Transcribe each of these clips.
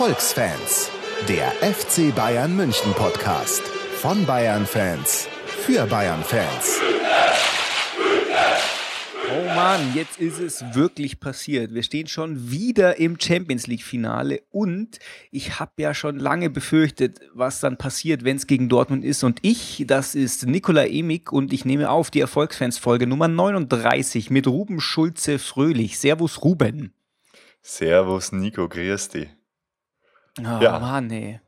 Erfolgsfans, der FC Bayern München Podcast von Bayern Fans für Bayern Fans. Oh Mann, jetzt ist es wirklich passiert. Wir stehen schon wieder im Champions League Finale und ich habe ja schon lange befürchtet, was dann passiert, wenn es gegen Dortmund ist. Und ich, das ist Nikola Emig und ich nehme auf die Erfolgsfans Folge Nummer 39 mit Ruben Schulze Fröhlich. Servus Ruben. Servus Nico, grüß dich. Oh ja. Mann, ey.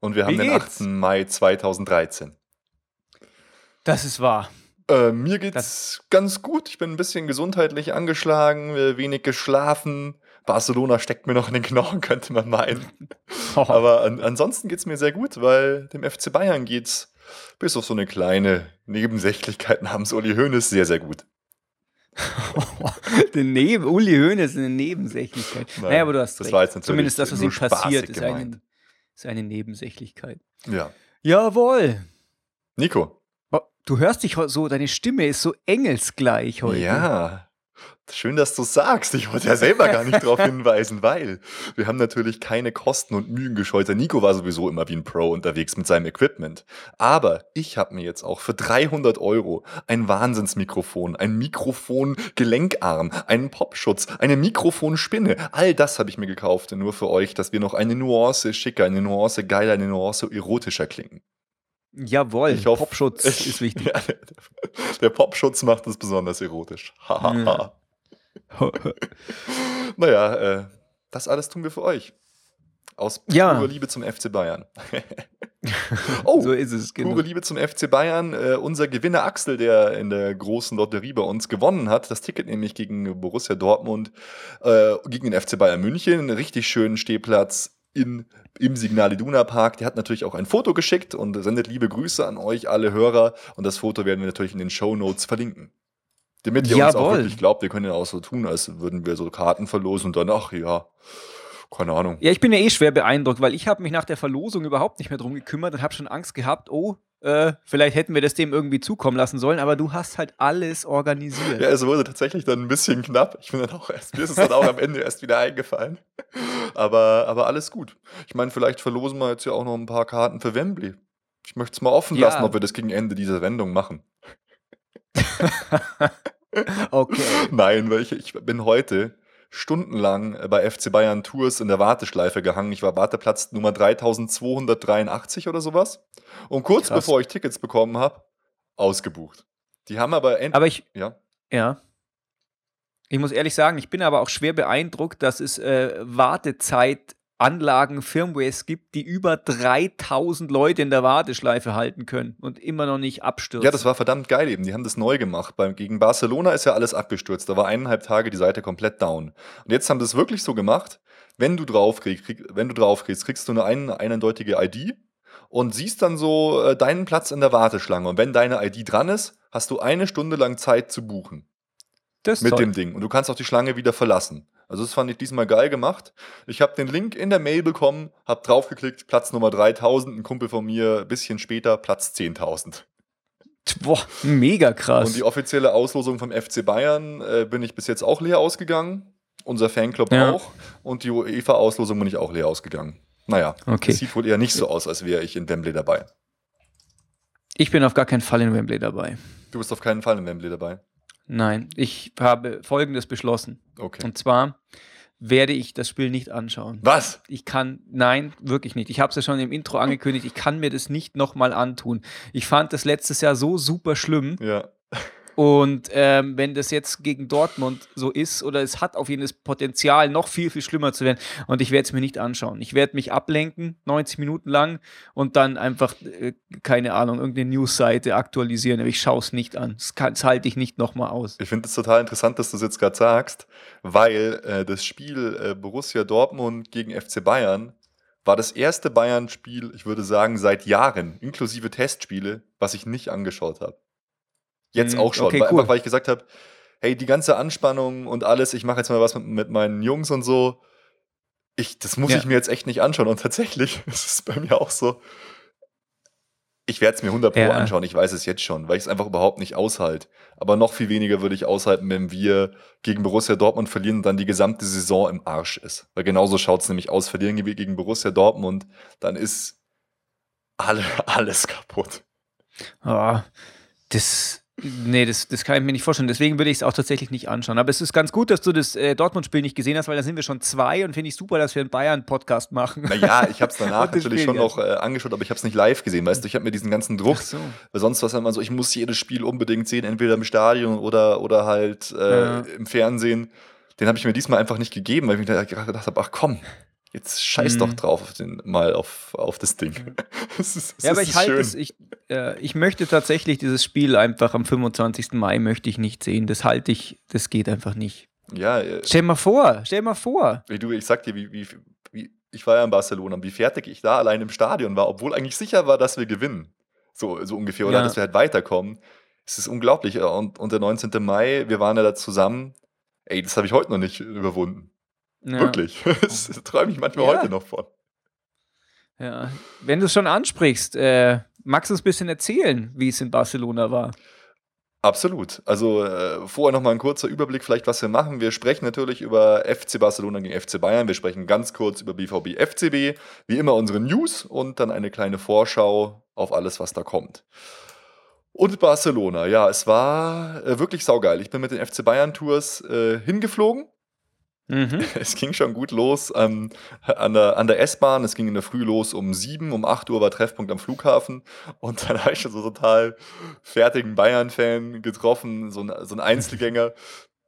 Und wir haben den geht's? 8. Mai 2013. Das ist wahr. Äh, mir geht's das ganz gut. Ich bin ein bisschen gesundheitlich angeschlagen, äh, wenig geschlafen. Barcelona steckt mir noch in den Knochen, könnte man meinen. Oh. Aber an, ansonsten geht's mir sehr gut, weil dem FC Bayern geht's bis auf so eine kleine Nebensächlichkeit namens Uli Hoeneß sehr, sehr gut. Den Neben Uli Hoeneß eine Nebensächlichkeit. Nein, naja, aber du hast recht. Zumindest das, was ihm passiert, ist eine, ist eine Nebensächlichkeit. Ja. Jawohl. Nico, Du hörst dich so, deine Stimme ist so engelsgleich heute. Ja. Schön, dass du sagst. Ich wollte ja selber gar nicht darauf hinweisen, weil wir haben natürlich keine Kosten und Mühen gescheut. Der Nico war sowieso immer wie ein Pro unterwegs mit seinem Equipment. Aber ich habe mir jetzt auch für 300 Euro ein Wahnsinnsmikrofon, ein Mikrofon-Gelenkarm, einen Popschutz, eine Mikrofonspinne. All das habe ich mir gekauft, nur für euch, dass wir noch eine Nuance schicker, eine Nuance geiler, eine Nuance erotischer klingen. Jawohl, Popschutz ist wichtig. Ja, der, der, Popschutz macht es besonders erotisch. ja. naja, äh, das alles tun wir für euch. Aus ja. purer Liebe zum FC Bayern. oh, so ist es, genau. pure Liebe zum FC Bayern. Äh, unser Gewinner Axel, der in der großen Lotterie bei uns gewonnen hat, das Ticket nämlich gegen Borussia Dortmund, äh, gegen den FC Bayern München, einen richtig schönen Stehplatz in, im Signal Iduna Park. Der hat natürlich auch ein Foto geschickt und sendet liebe Grüße an euch, alle Hörer. Und das Foto werden wir natürlich in den Show Notes verlinken. Damit ihr Jawohl. uns auch wirklich glaubt, wir können ja auch so tun, als würden wir so Karten verlosen und dann, ach ja, keine Ahnung. Ja, ich bin ja eh schwer beeindruckt, weil ich habe mich nach der Verlosung überhaupt nicht mehr drum gekümmert und habe schon Angst gehabt, oh, äh, vielleicht hätten wir das dem irgendwie zukommen lassen sollen, aber du hast halt alles organisiert. Ja, es wurde tatsächlich dann ein bisschen knapp. Ich bin dann auch erst, mir ist es dann auch am Ende erst wieder eingefallen. Aber, aber alles gut. Ich meine, vielleicht verlosen wir jetzt ja auch noch ein paar Karten für Wembley. Ich möchte es mal offen ja. lassen, ob wir das gegen Ende dieser Sendung machen. okay. Nein, weil ich, ich bin heute stundenlang bei FC Bayern Tours in der Warteschleife gehangen. Ich war Warteplatz Nummer 3283 oder sowas. Und kurz Krass. bevor ich Tickets bekommen habe, ausgebucht. Die haben aber endlich. Aber ich. Ja. Ja. Ich muss ehrlich sagen, ich bin aber auch schwer beeindruckt, dass es äh, Wartezeit Anlagen, Firmwares gibt, die über 3000 Leute in der Warteschleife halten können und immer noch nicht abstürzen. Ja, das war verdammt geil eben. Die haben das neu gemacht. Gegen Barcelona ist ja alles abgestürzt. Da war eineinhalb Tage die Seite komplett down. Und jetzt haben sie es wirklich so gemacht, wenn du draufkriegst, krieg, wenn du draufkriegst, kriegst du eine ein, eindeutige ID und siehst dann so äh, deinen Platz in der Warteschlange. Und wenn deine ID dran ist, hast du eine Stunde lang Zeit zu buchen. Das mit toll. dem Ding. Und du kannst auch die Schlange wieder verlassen. Also das fand ich diesmal geil gemacht. Ich habe den Link in der Mail bekommen, habe draufgeklickt, Platz Nummer 3000, ein Kumpel von mir, ein bisschen später, Platz 10.000. Boah, mega krass. Und die offizielle Auslosung vom FC Bayern äh, bin ich bis jetzt auch leer ausgegangen. Unser Fanclub ja. auch. Und die UEFA-Auslosung bin ich auch leer ausgegangen. Naja, okay. sieht wohl eher nicht so aus, als wäre ich in Wembley dabei. Ich bin auf gar keinen Fall in Wembley dabei. Du bist auf keinen Fall in Wembley dabei. Nein, ich habe Folgendes beschlossen. Okay. Und zwar werde ich das Spiel nicht anschauen. Was? Ich kann, nein, wirklich nicht. Ich habe es ja schon im Intro angekündigt, ich kann mir das nicht nochmal antun. Ich fand das letztes Jahr so super schlimm. Ja. Und ähm, wenn das jetzt gegen Dortmund so ist, oder es hat auf jeden Fall das Potenzial, noch viel, viel schlimmer zu werden, und ich werde es mir nicht anschauen. Ich werde mich ablenken, 90 Minuten lang, und dann einfach, äh, keine Ahnung, irgendeine Newsseite aktualisieren. Aber ich schaue es nicht an. Das, kann, das halte ich nicht nochmal aus. Ich finde es total interessant, dass du es jetzt gerade sagst, weil äh, das Spiel äh, Borussia Dortmund gegen FC Bayern war das erste Bayern-Spiel, ich würde sagen, seit Jahren, inklusive Testspiele, was ich nicht angeschaut habe. Jetzt mhm, auch schon. Okay, cool. Einfach weil ich gesagt habe, hey, die ganze Anspannung und alles, ich mache jetzt mal was mit, mit, meinen Jungs und so. Ich, das muss ja. ich mir jetzt echt nicht anschauen. Und tatsächlich ist es bei mir auch so. Ich werde es mir 100 Pro Ja. anschauen, ich weiß es jetzt schon, weil ich es einfach überhaupt nicht aushalte. Aber noch viel weniger würde ich aushalten, wenn wir gegen Borussia Dortmund verlieren und dann die gesamte Saison im Arsch ist. Weil genauso schaut es nämlich aus. Verlieren wir gegen Borussia Dortmund, dann ist alle, alles kaputt. Oh, das, nee, das, das kann ich mir nicht vorstellen. Deswegen würde ich es auch tatsächlich nicht anschauen. Aber es ist ganz gut, dass du das äh, Dortmund-Spiel nicht gesehen hast, weil da sind wir schon zwei und finde ich super, dass wir einen Bayern-Podcast machen. Naja, ich habe es danach natürlich Spiel, schon noch äh, angeschaut, aber ich habe es nicht live gesehen. Weißt du, ich habe mir diesen ganzen Druck, so. weil sonst war es immer so, ich muss jedes Spiel unbedingt sehen, entweder im Stadion oder, oder halt äh, Ja. im Fernsehen. Den habe ich mir diesmal einfach nicht gegeben, weil ich mir gerade gedacht habe, ach komm, jetzt scheiß Mhm. doch drauf auf den, mal auf, auf das Ding. Es ist, es Ja, aber ich halte es, ich, äh, ich möchte tatsächlich dieses Spiel einfach am 25. Mai möchte ich nicht sehen. Das halte ich, das geht einfach nicht. Ja, äh, Stell mal vor, stell mal vor. wie du, ich sag dir, wie, wie, wie, ich war ja in Barcelona, wie fertig ich da allein im Stadion war, obwohl eigentlich sicher war, dass wir gewinnen. So, so ungefähr, oder Ja. dass wir halt weiterkommen. Es ist unglaublich. Ja, Und, und der 19. Mai, wir waren ja da zusammen. Ey, das habe ich heute noch nicht überwunden. Ja. Wirklich. Das träume ich manchmal Ja. heute noch von. Ja. Wenn du es schon ansprichst, äh, magst du uns ein bisschen erzählen, wie es in Barcelona war? Absolut. Also äh, vorher nochmal ein kurzer Überblick, vielleicht was wir machen. Wir sprechen natürlich über FC Barcelona gegen FC Bayern. Wir sprechen ganz kurz über BVB FCB. Wie immer unsere News und dann eine kleine Vorschau auf alles, was da kommt. Und Barcelona, ja, es war äh, wirklich saugeil. Ich bin mit den FC Bayern Tours äh, hingeflogen. Mhm. Es ging schon gut los ähm, an der, an der S-Bahn. Es ging in der Früh los um sieben, um 8 Uhr war Treffpunkt am Flughafen. Und dann habe ich schon so total fertigen Bayern-Fan getroffen, so ein, so ein Einzelgänger,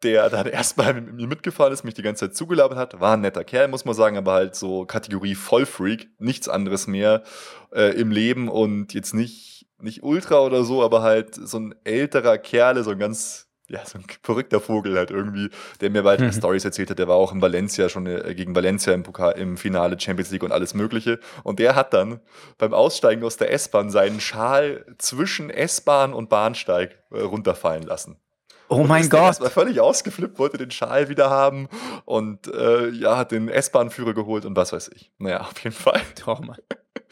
der dann erstmal mit mir mitgefahren ist, mich die ganze Zeit zugelabert hat. War ein netter Kerl, muss man sagen, aber halt so Kategorie Vollfreak, nichts anderes mehr äh, im Leben und jetzt nicht, nicht Ultra oder so, aber halt so ein älterer Kerl, so ein ganz ja, so ein verrückter Vogel halt irgendwie, der mir weitere Mhm. Stories erzählt hat. Der war auch in Valencia schon äh, gegen Valencia im Pokal, im Finale Champions League und alles Mögliche. Und der hat dann beim Aussteigen aus der S-Bahn seinen Schal zwischen S-Bahn und Bahnsteig äh, runterfallen lassen. Oh mein Gott. erstmal völlig ausgeflippt, wollte den Schal wieder haben und äh, ja, hat den S-Bahn-Führer geholt und was weiß ich. Naja, auf jeden Fall Oh Mann.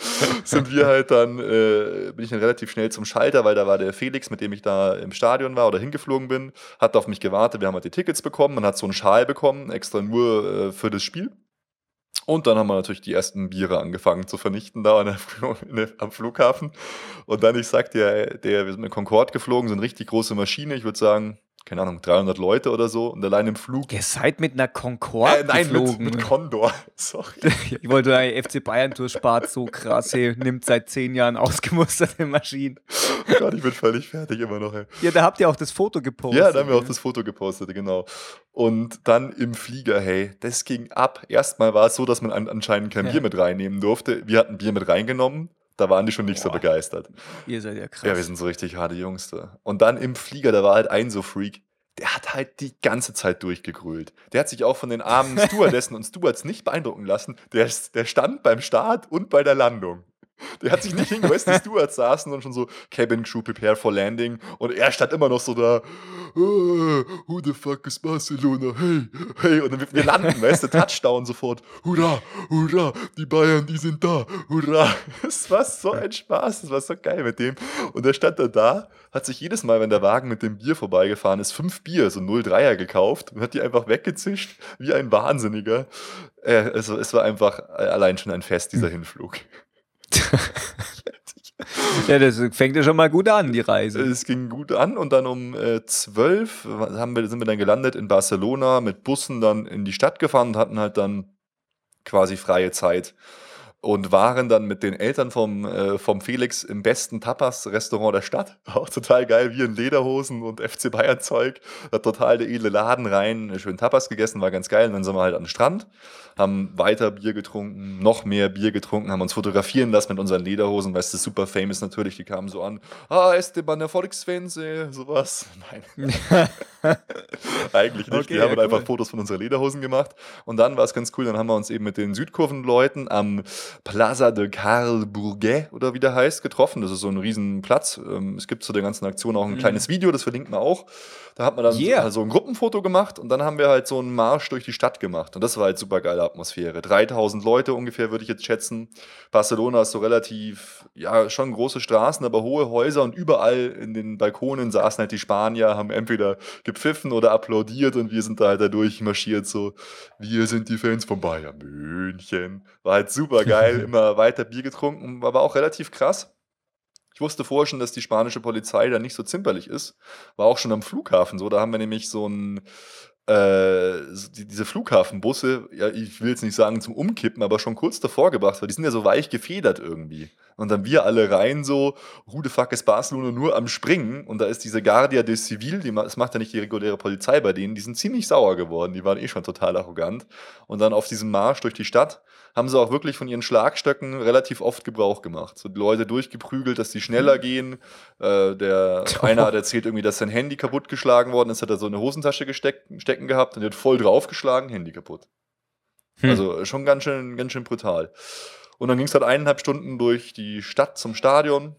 sind wir halt dann, äh, bin ich dann relativ schnell zum Schalter, weil da war der Felix, mit dem ich da im Stadion war oder hingeflogen bin, hat auf mich gewartet. Wir haben halt die Tickets bekommen, man hat so einen Schal bekommen, extra nur äh, für das Spiel. Und dann haben wir natürlich die ersten Biere angefangen zu vernichten da am Flughafen. Und dann, ich sag dir, der, wir sind mit Concorde geflogen, so eine richtig große Maschine, ich würde sagen, keine Ahnung, 300 Leute oder so. Und allein im Flug. Ihr seid mit einer Concorde Äh, nein, mit, geflogen. mit Condor. Sorry. ich wollte sagen, FC Bayern Tour spart so krass, hey, nimmt seit zehn Jahren ausgemusterte Maschinen. Oh Gott, ich bin völlig fertig immer noch. Ey. Ja, da habt ihr auch das Foto gepostet. Ja, da haben wir auch das Foto gepostet, genau. Und dann im Flieger, hey, das ging ab. Erstmal war es so, dass man an, anscheinend kein Ja. Bier mit reinnehmen durfte. Wir hatten Bier mit reingenommen. Da waren die schon nicht so Boah. begeistert. Ihr seid ja krass. Ja, wir sind so richtig harte Jungs da. Und dann im Flieger, da war halt ein so Freak, der hat halt die ganze Zeit durchgegrölt. Der hat sich auch von den armen Stewardessen und Stewards nicht beeindrucken lassen. Der, der stand beim Start und bei der Landung. Der hat sich nicht hingesetzt, die Stewards saßen und schon so Cabin Crew prepare for landing und er stand immer noch so da, "Ah, who the fuck is Barcelona, hey, hey, und dann wir, wir landen, weißt du, Touchdown sofort, hurra, hurra, die Bayern, die sind da, hurra. Es war so ein Spaß, es war so geil mit dem. Und er stand dann da, hat sich jedes Mal, wenn der Wagen mit dem Bier vorbeigefahren ist, fünf Bier, so 03er gekauft und hat die einfach weggezischt, wie ein Wahnsinniger. Äh, also es war einfach äh, allein schon ein Fest, dieser Hinflug. ja, das fängt ja schon mal gut an, die Reise. Es ging gut an und dann um äh, 12 haben wir, sind wir dann gelandet in Barcelona, mit Bussen dann in die Stadt gefahren und hatten halt dann quasi freie Zeit. Und waren dann mit den Eltern vom, äh, vom Felix im besten Tapas-Restaurant der Stadt. Auch total geil, wie in Lederhosen und FC Bayern-Zeug. Da total der edle Laden rein, schön Tapas gegessen, war ganz geil. Und dann sind wir halt an den Strand, haben weiter Bier getrunken, noch mehr Bier getrunken, haben uns fotografieren lassen mit unseren Lederhosen, weißt du, super famous natürlich, die kamen so an, ah, Esteban, der Volksfans, sowas. Nein. Eigentlich nicht. Okay, wir haben ja, einfach cool. Fotos von unseren Lederhosen gemacht. Und dann war es ganz cool, dann haben wir uns eben mit den Südkurvenleuten am Plaza de Carl Bourget oder wie der heißt, getroffen. Das ist so ein Riesenplatz. Ähm, Es gibt zu der ganzen Aktion auch ein Mhm. kleines Video, das verlinkt man auch. Da hat man dann Yeah. so- so ein Gruppenfoto gemacht und dann haben wir halt so einen Marsch durch die Stadt gemacht. Und das war halt super geile Atmosphäre. 3000 Leute ungefähr, würde ich jetzt schätzen. Barcelona ist so relativ, ja, schon große Straßen, aber hohe Häuser und überall in den Balkonen saßen halt die Spanier, haben entweder gepfiffen oder applaudiert und wir sind da halt da durchmarschiert, so, wir sind die Fans von Bayern München. War halt super geil, immer weiter Bier getrunken, war aber auch relativ krass. Ich wusste vorher schon, dass die spanische Polizei da nicht so zimperlich ist. War auch schon am Flughafen so. Da haben wir nämlich so ein, äh, diese Flughafenbusse, ja, ich will jetzt nicht sagen zum Umkippen, aber schon kurz davor gebracht, weil die sind ja so weich gefedert irgendwie. Und dann wir alle rein so, who the fuck ist Barcelona nur am Springen und da ist diese Guardia de Civil, die, das macht ja nicht die reguläre Polizei bei denen, die sind ziemlich sauer geworden, die waren eh schon total arrogant. Und dann auf diesem Marsch durch die Stadt haben sie auch wirklich von ihren Schlagstöcken relativ oft Gebrauch gemacht. So die Leute durchgeprügelt, dass die schneller gehen. Äh, der einer hat erzählt irgendwie, dass sein Handy kaputtgeschlagen worden ist, hat er so eine Hosentasche gesteckt, stecken gehabt und hat voll draufgeschlagen, Handy kaputt. Hm. Also schon ganz schön, ganz schön brutal. Und dann ging es halt eineinhalb Stunden durch die Stadt zum Stadion.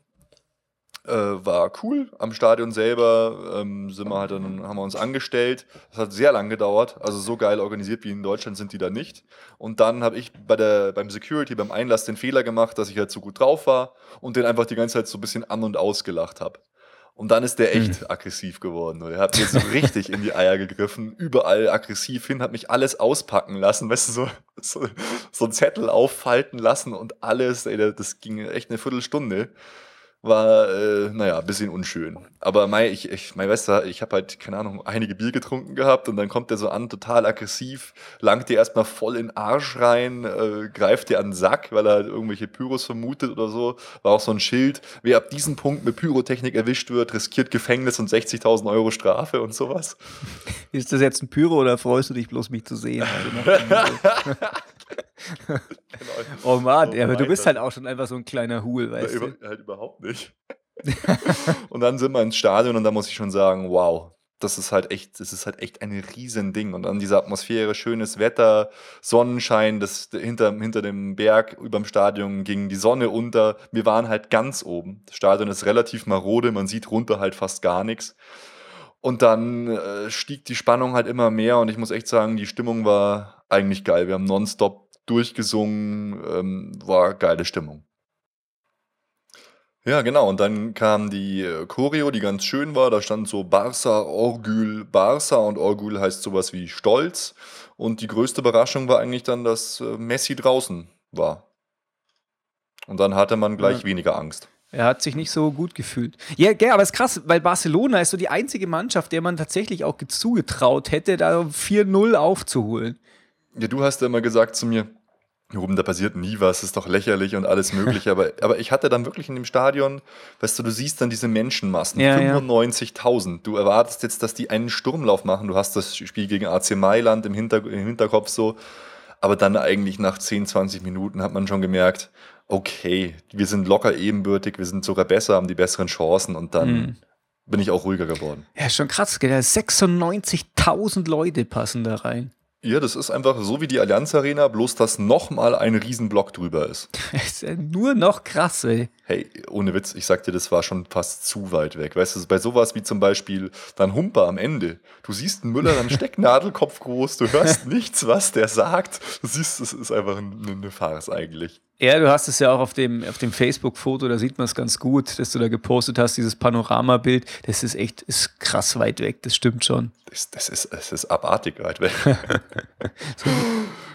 Äh, war cool. Am Stadion selber ähm, sind wir halt dann, haben wir uns angestellt. Das hat sehr lang gedauert. Also so geil organisiert wie in Deutschland sind die da nicht. Und dann habe ich bei der, beim Security, beim Einlass den Fehler gemacht, dass ich halt so gut drauf war und den einfach die ganze Zeit so ein bisschen an- und ausgelacht habe. Und dann ist der echt aggressiv geworden. Er hat mir so richtig in die Eier gegriffen, überall aggressiv hin, hat mich alles auspacken lassen, weißt du, so, so, so einen Zettel auffalten lassen und alles, ey, das ging echt eine Viertelstunde. War, äh, naja, ein bisschen unschön. Aber mei, ich, ich, mein Wester, ich habe halt, keine Ahnung, einige Bier getrunken gehabt und dann kommt der so an, total aggressiv, langt dir erstmal voll in den Arsch rein, äh, greift dir an den Sack, weil er halt irgendwelche Pyros vermutet oder so. War auch so ein Schild, wer ab diesem Punkt mit Pyrotechnik erwischt wird, riskiert Gefängnis und 60.000 Euro Strafe und sowas. Ist das jetzt ein Pyro oder freust du dich bloß, mich zu sehen? Also Motto. oh Mann, So ja, aber du bist halt auch schon einfach so ein kleiner Hul, weißt über, du? halt überhaupt nicht. und dann sind wir ins Stadion und da muss ich schon sagen, wow, das ist halt echt, das ist halt echt ein Riesending. Und dann diese Atmosphäre, schönes Wetter, Sonnenschein, das hinter, hinter dem Berg über dem Stadion ging die Sonne unter. Wir waren halt ganz oben. Das Stadion ist relativ marode, man sieht runter halt fast gar nichts. Und dann äh, stieg die Spannung halt immer mehr und ich muss echt sagen, die Stimmung war eigentlich geil. Wir haben nonstop durchgesungen, ähm, war geile Stimmung. Ja, genau. Und dann kam die äh, Choreo, die ganz schön war. Da stand so Barça, Orgül, Barça und Orgül heißt sowas wie Stolz. Und die größte Überraschung war eigentlich dann, dass äh, Messi draußen war. Und dann hatte man gleich Ja. weniger Angst. Er hat sich nicht so gut gefühlt. Ja, gell, aber es ist krass, weil Barcelona ist so die einzige Mannschaft, der man tatsächlich auch zugetraut hätte, da 4-0 aufzuholen. Ja, du hast ja immer gesagt zu mir, Ruben, da passiert nie was, ist doch lächerlich und alles mögliche. aber, aber ich hatte dann wirklich in dem Stadion, weißt du, du siehst dann diese Menschenmassen, Ja, ja. 95.000. Du erwartest jetzt, dass die einen Sturmlauf machen. Du hast das Spiel gegen AC Mailand im, Hinter im Hinterkopf so. Aber dann eigentlich nach 10, 20 Minuten hat man schon gemerkt, okay, wir sind locker ebenbürtig, wir sind sogar besser, haben die besseren Chancen und dann Mhm. bin ich auch ruhiger geworden. Ja, schon krass, gell? 96.000 Leute passen da rein. Ja, das ist einfach so wie die Allianz Arena, bloß dass nochmal ein Riesenblock drüber ist. Das ist ja nur noch krass, ey. Hey, ohne Witz, ich sag dir, das war schon fast zu weit weg. Weißt du, bei sowas wie zum Beispiel dann Humper am Ende. Du siehst einen Müller, dann Stecknadelkopf groß, du hörst nichts, was der sagt. Du siehst, es ist einfach eine, eine Farce eigentlich. Ja, du hast es ja auch auf dem, auf dem Facebook-Foto, da sieht man es ganz gut, dass du da gepostet hast, dieses Panoramabild. Das ist echt ist krass weit weg, das stimmt schon. Das, das, ist, das ist abartig weit weg.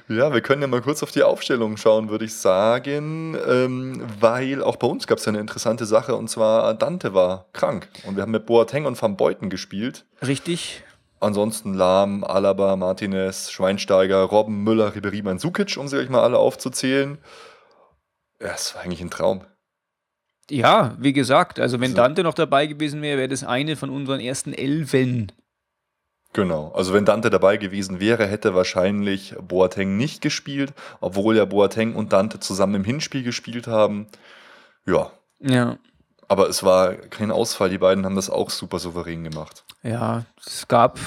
ja, wir können ja mal kurz auf die Aufstellung schauen, würde ich sagen, ähm, weil auch bei uns gab es ja eine interessante Sache und zwar Dante war krank und wir haben mit Boateng und Van Beuten gespielt. Richtig? Ansonsten Lahm, Alaba, Martinez, Schweinsteiger, Robben, Müller, Ribery, Mandzukic, um sie euch mal alle aufzuzählen. Ja, es war eigentlich ein Traum. Ja, wie gesagt, also wenn. Dante noch dabei gewesen wäre, wäre das eine von unseren ersten Elfen. Genau. Also wenn Dante dabei gewesen wäre, hätte wahrscheinlich Boateng nicht gespielt, obwohl ja Boateng und Dante zusammen im Hinspiel gespielt haben. Ja, Ja. Aber es war kein Ausfall. Die beiden haben das auch super souverän gemacht. Ja, es gab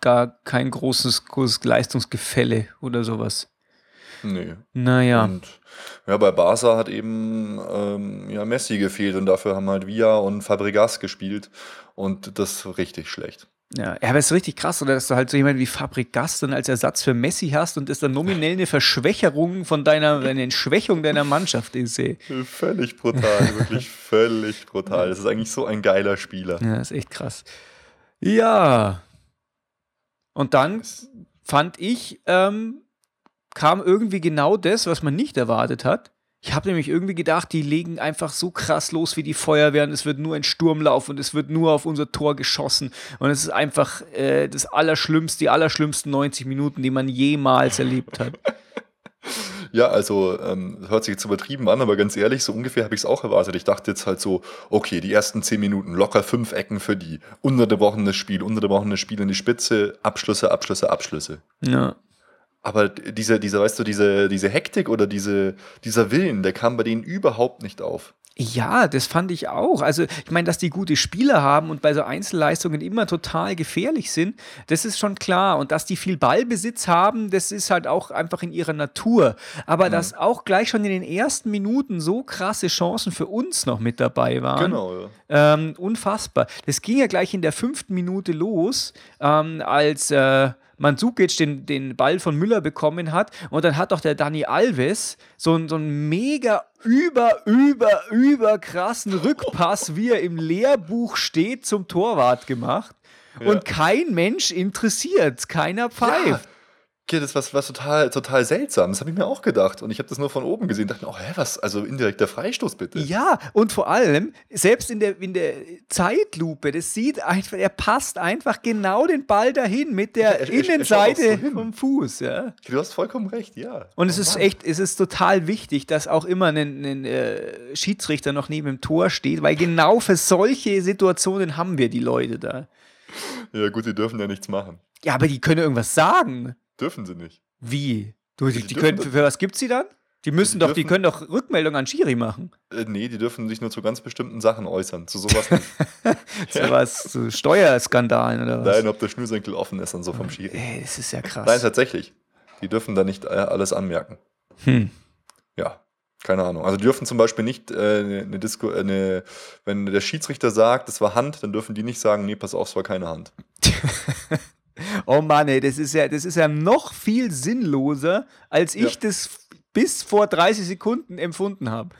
gar kein großes, großes Leistungsgefälle oder sowas. Nee. Naja. Und ja, bei Barca hat eben ähm, ja, Messi gefehlt und dafür haben halt Villa und Fabregas gespielt und das richtig schlecht. Ja, aber es ist richtig krass, oder dass du halt so jemanden wie Fabregas dann als Ersatz für Messi hast und das dann nominell eine Verschwächerung von deiner, eine Entschwächung deiner Mannschaft ist. Ey. Völlig brutal, wirklich völlig brutal. Das ist eigentlich so ein geiler Spieler. Ja, ist echt krass. Ja. Und dann fand ich, ähm, kam irgendwie genau das, was man nicht erwartet hat. Ich habe nämlich irgendwie gedacht, die legen einfach so krass los wie die Feuerwehren. Es wird nur ein Sturmlauf und es wird nur auf unser Tor geschossen. Und es ist einfach äh, das Allerschlimmste, die allerschlimmsten 90 Minuten, die man jemals erlebt hat. Ja, also ähm, hört sich jetzt übertrieben an, aber ganz ehrlich, so ungefähr habe ich es auch erwartet. Ich dachte jetzt halt so, okay, die ersten zehn Minuten locker fünf Ecken für die, unterbrochenes Spiel, unterbrochenes Spiel in die Spitze, Abschlüsse, Abschlüsse, Abschlüsse. Ja. Aber diese, diese, weißt du, diese, diese Hektik oder diese, dieser Willen, der kam bei denen überhaupt nicht auf. Ja, das fand ich auch. Also, ich meine, dass die gute Spieler haben und bei so Einzelleistungen immer total gefährlich sind, das ist schon klar. Und dass die viel Ballbesitz haben, das ist halt auch einfach in ihrer Natur. Aber mhm. dass auch gleich schon in den ersten Minuten so krasse Chancen für uns noch mit dabei waren. Genau, ja. Ähm, unfassbar. Das ging ja gleich in der fünften Minute los, ähm, als. Äh, Mandzukic den, den Ball von Müller bekommen hat. Und dann hat doch der Dani Alves so, so einen mega über, über, über krassen Rückpass, wie er im Lehrbuch steht, zum Torwart gemacht. Ja. Und kein Mensch interessiert, keiner pfeift. Ja. Das war was total, total seltsam. Das habe ich mir auch gedacht. Und ich habe das nur von oben gesehen. Dachte, oh, hä, was? Also indirekter Freistoß bitte. Ja, und vor allem, selbst in der, in der Zeitlupe, das sieht einfach, er passt einfach genau den Ball dahin mit der ja, er, Innenseite er so vom Fuß. Ja. Du hast vollkommen recht, ja. Und oh, es ist Mann. echt, es ist total wichtig, dass auch immer ein, ein äh, Schiedsrichter noch neben dem Tor steht, weil genau für solche Situationen haben wir die Leute da. Ja, gut, die dürfen ja nichts machen. Ja, aber die können irgendwas sagen. Dürfen sie nicht. Wie? Du, die, die können, für, was gibt sie dann? Die müssen die doch, dürfen, die können doch Rückmeldung an Schiri machen. Äh, nee, die dürfen sich nur zu ganz bestimmten Sachen äußern. Zu sowas nicht. zu ja. was, zu Steuerskandalen oder was? Nein, ob der Schnürsenkel offen ist und so vom Schiri. Ey, das ist ja krass. Nein, tatsächlich. Die dürfen da nicht äh, alles anmerken. Hm. Ja, keine Ahnung. Also die dürfen zum Beispiel nicht äh, eine Disco, äh, eine, wenn der Schiedsrichter sagt, das war Hand, dann dürfen die nicht sagen, nee, pass auf, es war keine Hand. Oh Mann, ey, das ist ja, das ist ja noch viel sinnloser, als ich ja. das bis vor 30 Sekunden empfunden habe.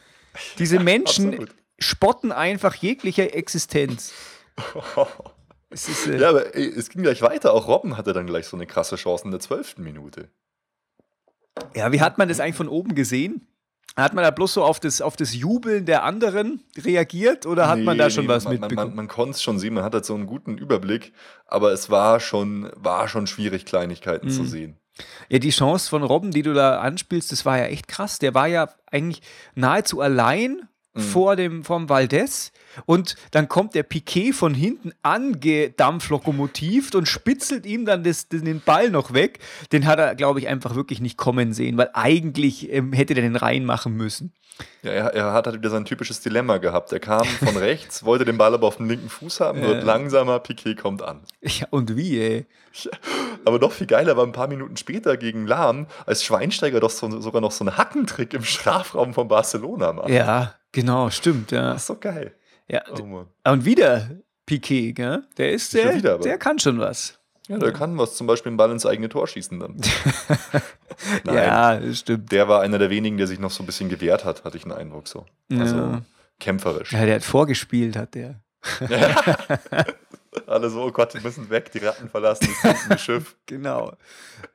Diese Menschen Absolut. spotten einfach jeglicher Existenz. ist, äh ja, aber ey, es ging gleich weiter. Auch Robben hatte dann gleich so eine krasse Chance in der zwölften Minute. Ja, wie hat man das eigentlich von oben gesehen? Hat man da bloß so auf das, auf das Jubeln der anderen reagiert oder hat nee, man da schon nee, was man, mitbekommen? Man, man, man konnte es schon sehen, man hat halt so einen guten Überblick, aber es war schon, war schon schwierig, Kleinigkeiten mhm. zu sehen. Ja, die Chance von Robben, die du da anspielst, das war ja echt krass. Der war ja eigentlich nahezu allein mhm. vor dem vom Valdez und dann kommt der Piquet von hinten angedampflokomotivt und spitzelt ihm dann das, den Ball noch weg. Den hat er, glaube ich, einfach wirklich nicht kommen sehen, weil eigentlich ähm, hätte der den reinmachen müssen. Ja, er, er, hat halt wieder sein typisches Dilemma gehabt. Er kam von rechts, wollte den Ball aber auf dem linken Fuß haben, wird äh. langsamer, Piquet kommt an. Ja, und wie, ey? aber noch viel geiler war ein paar Minuten später gegen Lahm, als Schweinsteiger doch so, sogar noch so einen Hackentrick im Strafraum von Barcelona macht. Ja, genau, stimmt, ja. Das ist so geil. Ja, oh und wieder Piquet, gell? Der ist, der, wieder, der kann schon was. Ja, der kann was, zum Beispiel einen Ball ins eigene Tor schießen dann. Nein, ja, stimmt. Der war einer der wenigen, der sich noch so ein bisschen gewehrt hat, hatte ich einen Eindruck so. Also ja. kämpferisch. Ja, der hat vorgespielt, hat der. Alle so, oh Gott, die müssen weg, die Ratten verlassen das Schiff. Genau.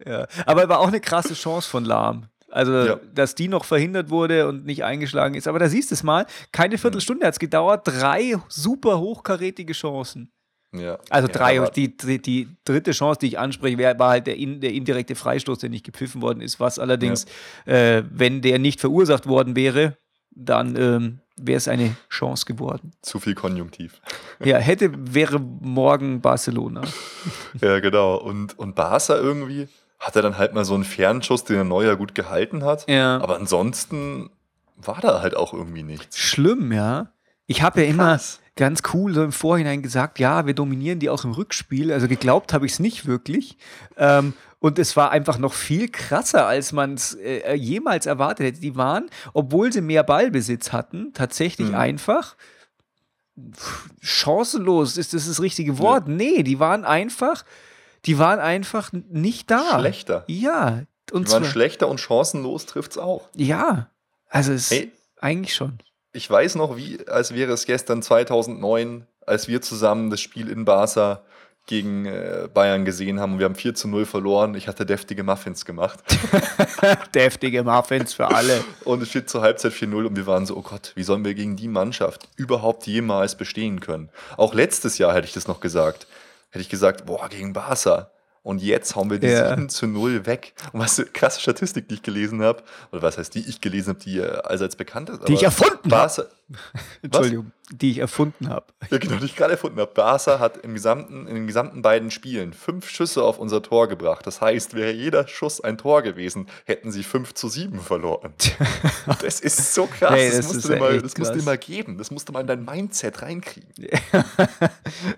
Ja. Aber war auch eine krasse Chance von Lahm. Also, ja. dass die noch verhindert wurde und nicht eingeschlagen ist. Aber da siehst du es mal, keine Viertelstunde hat es gedauert, drei super hochkarätige Chancen. Ja. Also drei, ja, die, die, die, dritte Chance, die ich anspreche, war halt der, in, der indirekte Freistoß, der nicht gepfiffen worden ist, was allerdings, ja. äh, wenn der nicht verursacht worden wäre, dann ähm, wäre es eine Chance geworden. Zu viel Konjunktiv. Ja, hätte, wäre morgen Barcelona. ja, genau. Und, und Barca irgendwie, hat er dann halt mal so einen Fernschuss, den der Neuer gut gehalten hat. Ja. Aber ansonsten war da halt auch irgendwie nichts. Schlimm, ja. Ich habe ja immer Krass. ganz cool so im Vorhinein gesagt, ja, wir dominieren die auch im Rückspiel. Also geglaubt habe ich es nicht wirklich. Ähm, und es war einfach noch viel krasser, als man es äh, jemals erwartet hätte. Die waren, obwohl sie mehr Ballbesitz hatten, tatsächlich Mhm. einfach chancenlos. Ist das das richtige Wort? Nee, die waren einfach, die waren einfach nicht da. Schlechter. Ja. Und Die waren schlechter und chancenlos trifft's auch. ja. Also es Hey. eigentlich schon. Ich weiß noch, wie, als wäre es gestern 2009, als wir zusammen das Spiel in Barca gegen äh, Bayern gesehen haben und wir haben 4 zu 0 verloren. Ich hatte deftige Muffins gemacht Deftige Muffins für alle. und es steht zur Halbzeit 4-0 und wir waren so, oh Gott, wie sollen wir gegen die Mannschaft überhaupt jemals bestehen können? Auch letztes Jahr hätte ich das noch gesagt. Hätte ich gesagt, boah, gegen Barca. Und jetzt hauen wir die Ja. 7 zu 0 weg. Und was eine krasse Statistik, die ich gelesen habe, oder was heißt die ich gelesen habe, die äh, allseits bekannt ist. Die ich erfunden habe. Entschuldigung, die ich erfunden habe. Ja, genau, die ich gerade erfunden habe. Barca hat im gesamten, in den gesamten beiden Spielen fünf Schüsse auf unser Tor gebracht. Das heißt, wäre jeder Schuss ein Tor gewesen, hätten sie 5 zu 7 verloren. Das ist so krass. Hey, das das musst du mal, das musst du dir mal geben. Das musst du mal in dein Mindset reinkriegen.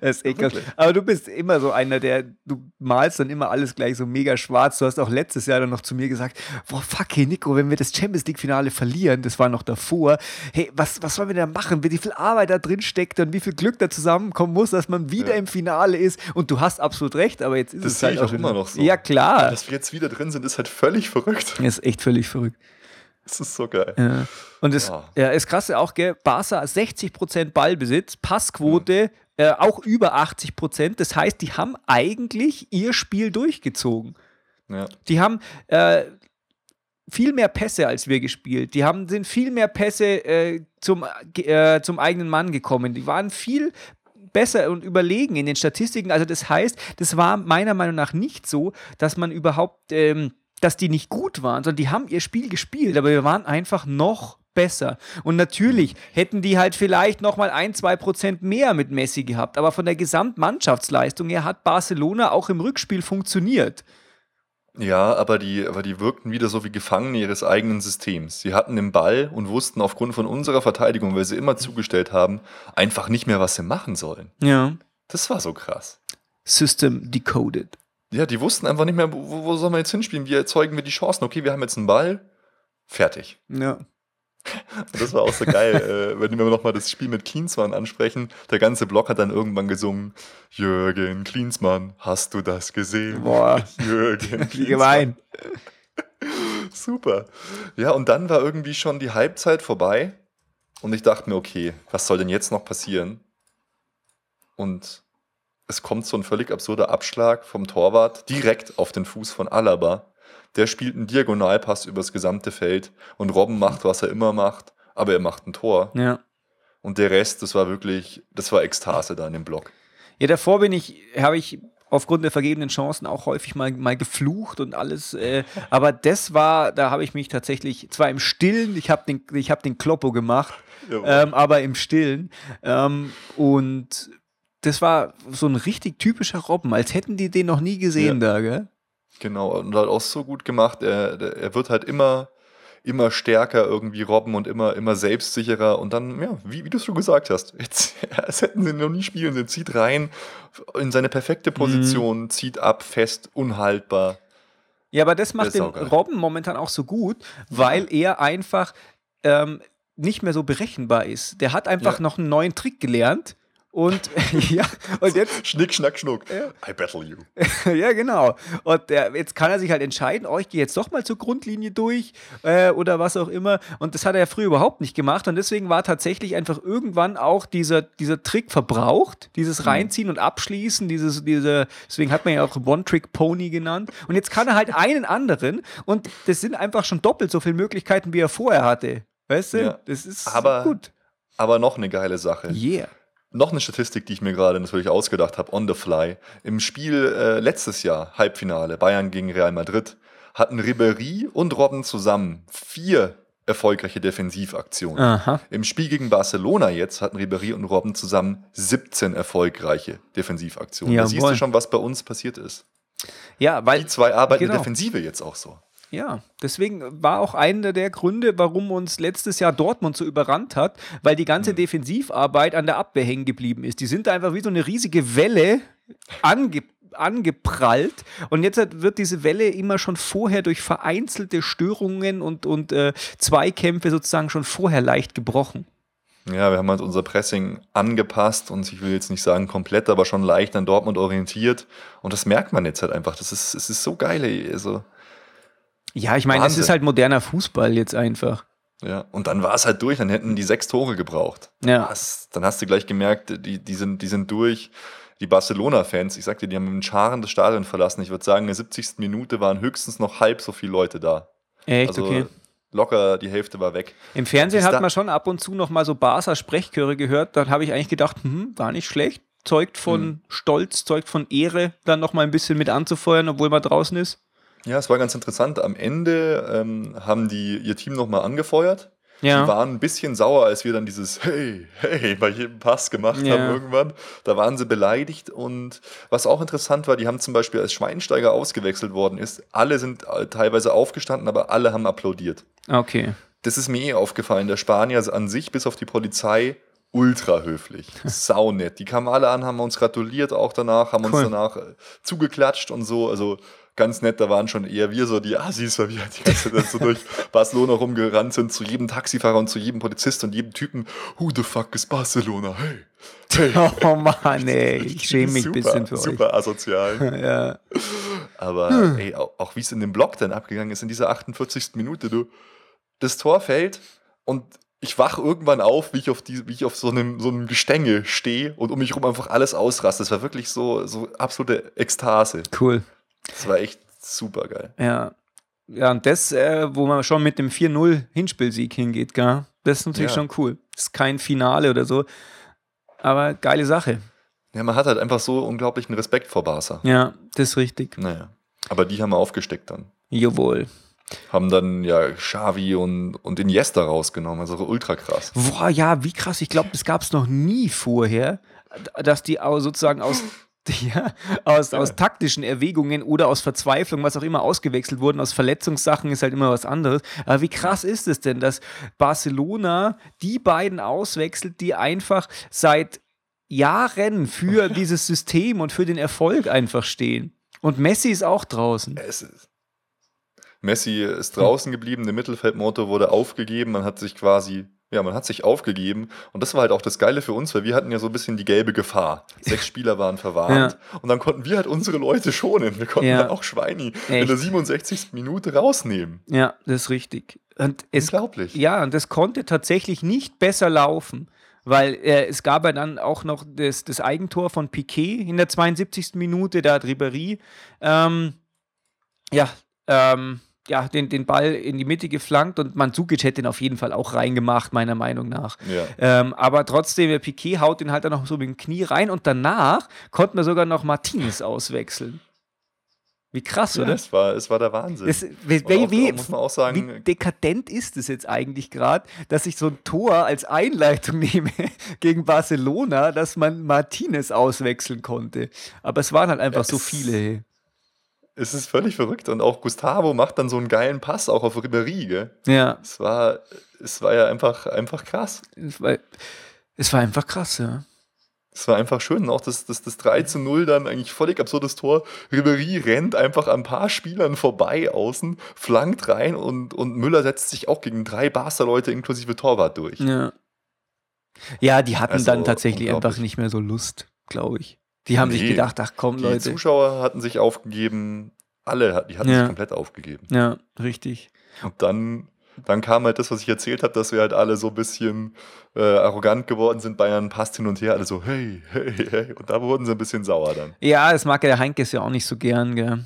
Das ist. Wirklich. Aber du bist immer so einer, der, du malst dann immer alles gleich so mega schwarz. Du hast auch letztes Jahr dann noch zu mir gesagt, boah, fuck, hey Nico, wenn wir das Champions League-Finale verlieren, das war noch davor, hey, was, was sollen wir da machen? Wie viel Arbeit da drin steckt und wie viel Glück da zusammenkommen muss, dass man wieder Ja. im Finale ist. Und du hast absolut recht, aber jetzt ist Das es halt ich auch immer noch so. Ja, klar. Dass wir jetzt wieder drin sind, ist halt völlig verrückt. Das ist echt völlig verrückt. Das ist so geil. Ja. Und das Ja. ja. ist krass auch, gell? Barca 60% Ballbesitz, Passquote äh, auch über 80%. Das heißt, die haben eigentlich ihr Spiel durchgezogen. Ja. Die haben äh, viel mehr Pässe als wir gespielt. Die haben, sind viel mehr Pässe äh, zum, äh, zum eigenen Mann gekommen. Die waren viel besser und überlegen in den Statistiken. Also das heißt, das war meiner Meinung nach nicht so, dass man überhaupt, ähm, dass die nicht gut waren, sondern die haben ihr Spiel gespielt, aber wir waren einfach noch besser. Und natürlich hätten die halt vielleicht noch mal ein, zwei Prozent mehr mit Messi gehabt, aber von der Gesamtmannschaftsleistung her hat Barcelona auch im Rückspiel funktioniert. Ja, aber die, aber die wirkten wieder so wie Gefangene ihres eigenen Systems. Sie hatten den Ball und wussten aufgrund von unserer Verteidigung, weil sie immer zugestellt haben, einfach nicht mehr, was sie machen sollen. Ja. Das war so krass. System decoded. Ja, die wussten einfach nicht mehr, wo, wo sollen wir jetzt hinspielen? Wie erzeugen wir die Chancen? Okay, wir haben jetzt einen Ball. Fertig. Ja. Das war auch so geil, äh, wenn wir nochmal das Spiel mit Klinsmann ansprechen. Der ganze Block hat dann irgendwann gesungen: Jürgen Klinsmann, hast du das gesehen? Boah. Jürgen Wie gemein. Super. Ja, und dann war irgendwie schon die Halbzeit vorbei. Und ich dachte mir, okay, was soll denn jetzt noch passieren? Und es kommt so ein völlig absurder Abschlag vom Torwart direkt auf den Fuß von Alaba. Der spielt einen Diagonalpass übers gesamte Feld und Robben macht, was er immer macht, aber er macht ein Tor. Ja. Und der Rest, das war wirklich, das war Ekstase da in dem Block. Ja, davor bin ich, habe ich aufgrund der vergebenen Chancen auch häufig mal, mal geflucht und alles. Äh, aber das war, da habe ich mich tatsächlich, zwar im Stillen, ich habe den, ich hab den Kloppo gemacht, ähm, aber im Stillen. Ähm, und das war so ein richtig typischer Robben, als hätten die den noch nie gesehen da, gell? Genau, und halt auch so gut gemacht. Er, er wird halt immer, immer stärker irgendwie robben und immer, immer selbstsicherer. Und dann, ja, wie, wie du es schon gesagt hast, jetzt, als hätten sie ihn noch nie spielen. Er zieht rein in seine perfekte Position, zieht ab, fest, unhaltbar. Ja, aber das Das macht ist den. Robben momentan auch so gut, weil er einfach ähm, nicht mehr so berechenbar ist. Der hat einfach Ja. noch einen neuen Trick gelernt. Und ja, und jetzt, Schnick, schnack, schnuck. I battle you. ja, genau. Und der, jetzt kann er sich halt entscheiden, oh, ich gehe jetzt doch mal zur Grundlinie durch äh, oder was auch immer. Und das hat er ja früher überhaupt nicht gemacht. Und deswegen war tatsächlich einfach irgendwann auch dieser, dieser Trick verbraucht, dieses Mhm. Reinziehen und Abschließen, dieses, diese, deswegen hat man ja auch One-Trick-Pony genannt. Und jetzt kann er halt einen anderen und das sind einfach schon doppelt so viele Möglichkeiten, wie er vorher hatte. Weißt du? Ja. Das ist Aber- gut. Aber noch eine geile Sache. Yeah. Noch eine Statistik, die ich mir gerade natürlich ausgedacht habe, on the fly. Im Spiel äh, letztes Jahr, Halbfinale, Bayern gegen Real Madrid, hatten Ribéry und Robben zusammen vier erfolgreiche Defensivaktionen. Aha. Im Spiel gegen Barcelona jetzt hatten Ribéry und Robben zusammen 17 erfolgreiche Defensivaktionen. Da siehst Jawohl. du schon, was bei uns passiert ist. Ja, weil Die zwei arbeiten in Genau. der Defensive jetzt auch so. Ja, deswegen war auch einer der Gründe, warum uns letztes Jahr Dortmund so überrannt hat, weil die ganze Defensivarbeit an der Abwehr hängen geblieben ist. Die sind da einfach wie so eine riesige Welle ange angeprallt und jetzt wird diese Welle immer schon vorher durch vereinzelte Störungen und, und äh, Zweikämpfe sozusagen schon vorher leicht gebrochen. Ja, wir haben halt unser Pressing angepasst und ich will jetzt nicht sagen komplett, aber schon leicht an Dortmund orientiert. Und das merkt man jetzt halt einfach. Das ist, es ist so geil. ey. Also, Ja, ich meine, es ist halt moderner Fußball jetzt einfach. ja. Und dann war es halt durch, dann hätten die sechs Tore gebraucht. Ja. Was? Dann hast du gleich gemerkt, die, die, sind, die sind durch. Die Barcelona-Fans, ich sagte, die haben mit Scharen das Stadion verlassen. Ich würde sagen, in der 70. Minute waren höchstens noch halb so viele Leute da. Echt, also okay. locker die Hälfte war weg. Im Fernsehen hat man schon ab und zu noch mal so Barca-Sprechchöre gehört. Dann habe ich eigentlich gedacht, hm, gar nicht schlecht. Zeugt von Hm. Stolz, zeugt von Ehre, dann noch mal ein bisschen mit anzufeuern, obwohl man draußen ist. Ja, es war ganz interessant. Am Ende ähm, haben die ihr Team nochmal angefeuert. Die Ja, waren ein bisschen sauer, als wir dann dieses Hey, hey bei jedem Pass gemacht Ja. haben irgendwann. Da waren sie beleidigt. Und was auch interessant war, die haben zum Beispiel, als Schweinsteiger ausgewechselt worden ist, alle sind äh, teilweise aufgestanden, aber alle haben applaudiert. okay. Das ist mir eh aufgefallen. Der Spanier an sich, bis auf die Polizei, ultra höflich. Saunett. Die kamen alle an, haben uns gratuliert auch danach, haben Cool. uns danach äh, zugeklatscht und so. Also ganz nett, da waren schon eher wir so die Assis, weil wir halt die ganze Zeit so durch Barcelona rumgerannt sind, zu jedem Taxifahrer und zu jedem Polizist und jedem Typen. Who the fuck is Barcelona? Hey. hey. Oh Mann, ey, ich schäme mich ein super, bisschen für Super asozial. euch. Ja. Aber Hm. ey, auch, auch wie es in dem Block dann abgegangen ist, in dieser 48. Minute, du, das Tor fällt und ich wach irgendwann auf, wie ich auf, die, wie ich auf so, einem, so einem Gestänge stehe und um mich rum einfach alles ausraste. Das war wirklich so, so absolute Ekstase. Cool. Das war echt super geil. Ja. Ja, und das, äh, wo man schon mit dem 4-0 Hinspielsieg hingeht, gell? das ist natürlich Ja. schon cool. Das ist kein Finale oder so, aber geile Sache. Ja, man hat halt einfach so unglaublichen Respekt vor Barca. Ja, das ist richtig. Naja. Aber die haben wir aufgesteckt dann. Jawohl. Haben dann ja Xavi und, und Iniesta rausgenommen. Also ultra krass. Boah, ja, wie krass. Ich glaube, das gab es noch nie vorher, dass die sozusagen aus, ja, aus, aus taktischen Erwägungen oder aus Verzweiflung, was auch immer, ausgewechselt wurden. Aus Verletzungssachen ist halt immer was anderes. Aber wie krass ist es denn, dass Barcelona die beiden auswechselt, die einfach seit Jahren für dieses System und für den Erfolg einfach stehen? Und Messi ist auch draußen. Es ist Messi ist draußen geblieben, der Mittelfeldmotor wurde aufgegeben, man hat sich quasi, ja, man hat sich aufgegeben und das war halt auch das Geile für uns, weil wir hatten ja so ein bisschen die gelbe Gefahr. Sechs Spieler waren verwarnt und dann konnten wir halt unsere Leute schonen. Wir konnten Ja. dann auch Schweini in Echt. der 67. Minute rausnehmen. Ja, das ist richtig. Und es, Unglaublich. Ja, und das konnte tatsächlich nicht besser laufen, weil äh, es gab ja dann auch noch das, das Eigentor von Piquet in der 72. Minute, da hat Ribéry ähm, ja, ähm, ja, den, den Ball in die Mitte geflankt und Mandzukic hätte ihn auf jeden Fall auch reingemacht, meiner Meinung nach. Ja. Ähm, aber trotzdem, der Piquet haut den halt dann noch so mit dem Knie rein und danach konnten wir sogar noch Martinez auswechseln. Wie krass, Ja, oder? es, war, es war der Wahnsinn. Das, wie, auch, wie, muss man auch sagen, wie dekadent ist es jetzt eigentlich gerade, dass ich so ein Tor als Einleitung nehme gegen Barcelona, dass man Martinez auswechseln konnte. Aber es waren halt einfach so Es- viele. Es ist völlig verrückt und auch Gustavo macht dann so einen geilen Pass auch auf Ribéry, gell? Ja, Es war, es war ja einfach, einfach krass. es war, es war einfach krass, ja. Es war einfach schön. Und Auch das, das, das 3 zu 0 dann eigentlich völlig absurdes Tor. Ribéry rennt einfach an ein paar Spielern vorbei außen, flankt rein und, und Müller setzt sich auch gegen drei Barca-Leute inklusive Torwart durch. Ja, ja die hatten Also, dann tatsächlich einfach nicht mehr so Lust, glaube ich. Die haben sich Nee, gedacht, ach komm, Die Leute. Zuschauer hatten sich aufgegeben. Alle, die hatten Ja. sich komplett aufgegeben. Ja, richtig. Und dann, dann kam halt das, was ich erzählt habe, dass wir halt alle so ein bisschen äh, arrogant geworden sind. Bayern passt hin und her, alle so, hey, hey, hey. Und da wurden sie ein bisschen sauer dann. Ja, das mag ja der Heinkes ja auch nicht so gern, gell.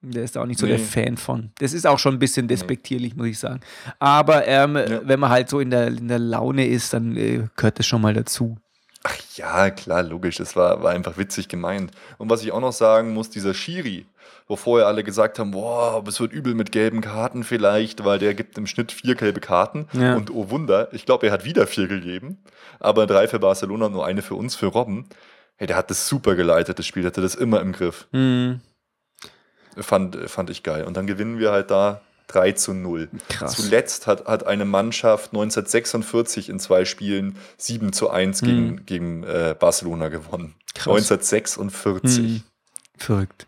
Der ist da auch nicht so der Nee. Fan von. Das ist auch schon ein bisschen despektierlich, muss ich sagen. Aber ähm, Ja. wenn man halt so in der, in der Laune ist, dann äh, gehört das schon mal dazu. Ach ja, klar, logisch. Das war, war einfach witzig gemeint. Und was ich auch noch sagen muss, dieser Schiri, wo vorher alle gesagt haben, boah, es wird übel mit gelben Karten vielleicht, weil der gibt im Schnitt vier gelbe Karten. Ja. Und oh Wunder, ich glaube, er hat wieder vier gegeben, aber drei für Barcelona und nur eine für uns, für Robben. Hey, der hat das super geleitet, das Spiel, hatte das immer im Griff. Hm. Fand, fand ich geil. Und dann gewinnen wir halt da 3 zu 0. Krass. Zuletzt hat, hat eine Mannschaft 1946 in zwei Spielen 7 zu 1 gegen, gegen äh, Barcelona gewonnen. Krass. 1946. Hm. Verrückt.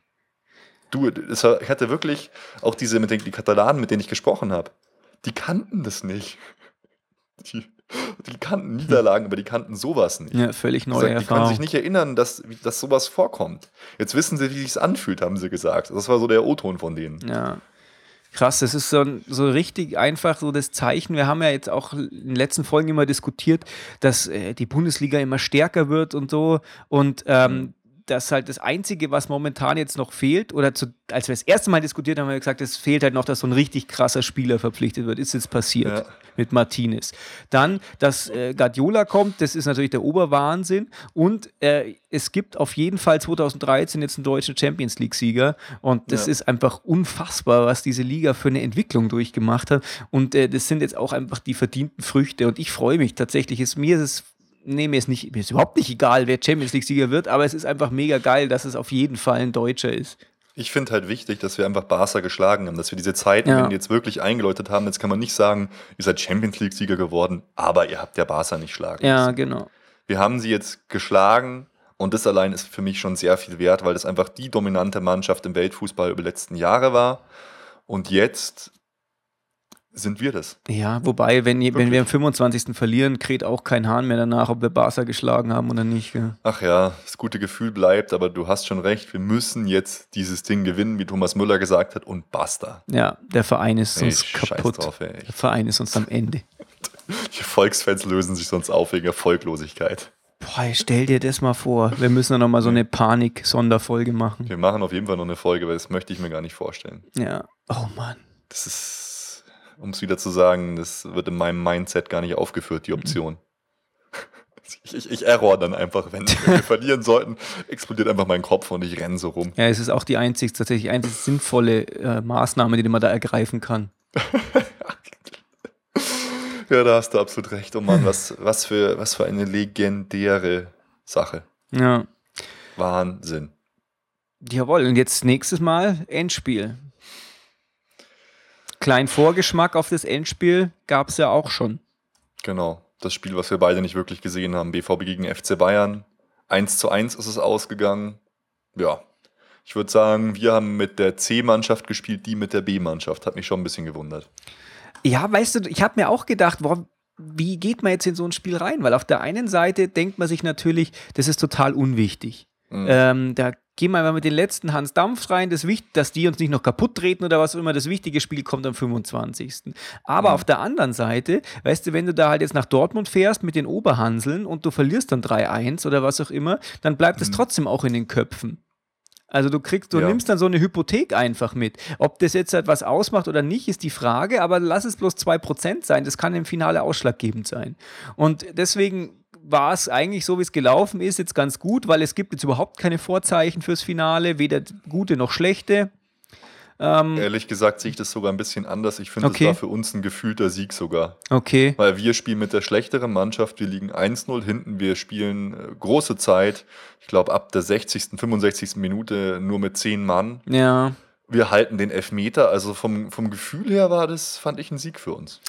Du, ich hatte wirklich auch diese mit den die Katalanen, mit denen ich gesprochen habe, die kannten das nicht. Die, die kannten Niederlagen, aber die kannten sowas nicht. Ja, völlig Die neue sagen, die können Erfahrung. sich nicht erinnern, dass, dass sowas vorkommt. Jetzt wissen sie, wie es anfühlt, haben sie gesagt. Das war so der O-Ton von denen. Ja. Krass, das ist so, so richtig einfach so das Zeichen. Wir haben ja jetzt auch in den letzten Folgen immer diskutiert, dass äh, die Bundesliga immer stärker wird und so. Und ähm, dass halt das Einzige, was momentan jetzt noch fehlt, oder zu, als wir das erste Mal diskutiert haben, haben wir gesagt, es fehlt halt noch, dass so ein richtig krasser Spieler verpflichtet wird. Ist jetzt passiert Ja. mit Martinez. Dann, dass äh, Guardiola kommt, das ist natürlich der Oberwahnsinn. Und äh, es gibt auf jeden Fall 2013 jetzt einen deutschen Champions League-Sieger. Und das Ja. ist einfach unfassbar, was diese Liga für eine Entwicklung durchgemacht hat. Und äh, das sind jetzt auch einfach die verdienten Früchte. Und ich freue mich tatsächlich. Es, mir ist es. Nee, mir ist, nicht, mir ist überhaupt nicht egal, wer Champions League-Sieger wird, aber es ist einfach mega geil, dass es auf jeden Fall ein Deutscher ist. Ich finde halt wichtig, dass wir einfach Barca geschlagen haben, dass wir diese Zeiten Ja. jetzt wirklich eingeläutet haben. Jetzt kann man nicht sagen, ihr seid Champions League-Sieger geworden, aber ihr habt ja Barca nicht schlagen Ja, müssen. genau. Wir haben sie jetzt geschlagen und das allein ist für mich schon sehr viel wert, weil das einfach die dominante Mannschaft im Weltfußball über die letzten Jahre war. Und jetzt sind wir das. Ja, wobei, wenn, wenn wir am 25. verlieren, kräht auch kein Hahn mehr danach, ob wir Barca geschlagen haben oder nicht. Gell? Ach ja, das gute Gefühl bleibt, aber du hast schon recht, wir müssen jetzt dieses Ding gewinnen, wie Thomas Müller gesagt hat, und basta. Ja, der Verein ist uns kaputt. drauf, ey. Der Verein ist uns am Ende. Die Volksfans lösen sich sonst auf wegen Erfolglosigkeit. Boah, stell dir das mal vor. Wir müssen dann nochmal so eine Panik-Sonderfolge machen. Wir machen auf jeden Fall noch eine Folge, weil das möchte ich mir gar nicht vorstellen. Ja. Oh Mann. Das ist, um es wieder zu sagen, das wird in meinem Mindset gar nicht aufgeführt, die Option. Ich, ich, ich error dann einfach, wenn, wenn wir verlieren sollten, explodiert einfach mein Kopf und ich renne so rum. Ja, es ist auch die einzig, tatsächlich einzig sinnvolle äh, Maßnahme, die man da ergreifen kann. Ja, da hast du absolut recht. Oh Mann, was, was, für, was für eine legendäre Sache. Ja. Wahnsinn. Jawohl, und jetzt nächstes Mal Endspiel. Kleinen Vorgeschmack auf das Endspiel gab es ja auch schon. Genau. Das Spiel, was wir beide nicht wirklich gesehen haben. BVB gegen FC Bayern. 1 zu 1 ist es ausgegangen. Ja. Ich würde sagen, wir haben mit der C-Mannschaft gespielt, die mit der B-Mannschaft. Hat mich schon ein bisschen gewundert. Ja, weißt du, ich habe mir auch gedacht, boah, wie geht man jetzt in so ein Spiel rein? Weil auf der einen Seite denkt man sich natürlich, das ist total unwichtig. Mhm. Ähm, da gehen wir einfach mit den letzten Hans Dampf rein, das Wicht, dass die uns nicht noch kaputt treten oder was auch immer. Das wichtige Spiel kommt am 25. Aber Mhm. auf der anderen Seite, weißt du, wenn du da halt jetzt nach Dortmund fährst mit den Oberhanseln und du verlierst dann 3-1 oder was auch immer, dann bleibt es trotzdem auch in den Köpfen. Also du kriegst, du Mhm. Ja. nimmst dann so eine Hypothek einfach mit. Ob das jetzt halt was ausmacht oder nicht, ist die Frage, aber lass es bloß 2% sein. Das kann im Finale ausschlaggebend sein. Und deswegen war es eigentlich so, wie es gelaufen ist, jetzt ganz gut, weil es gibt jetzt überhaupt keine Vorzeichen fürs Finale, weder gute noch schlechte. Ähm, Ehrlich gesagt sehe ich das sogar ein bisschen anders. Ich finde, Okay. es war für uns ein gefühlter Sieg sogar. okay. Weil wir spielen mit der schlechteren Mannschaft, wir liegen 1-0 hinten, wir spielen äh, große Zeit. Ich glaube, ab der 60., 65. Minute nur mit 10 Mann. Ja. Wir halten den Elfmeter, also vom, vom Gefühl her war das, fand ich, ein Sieg für uns.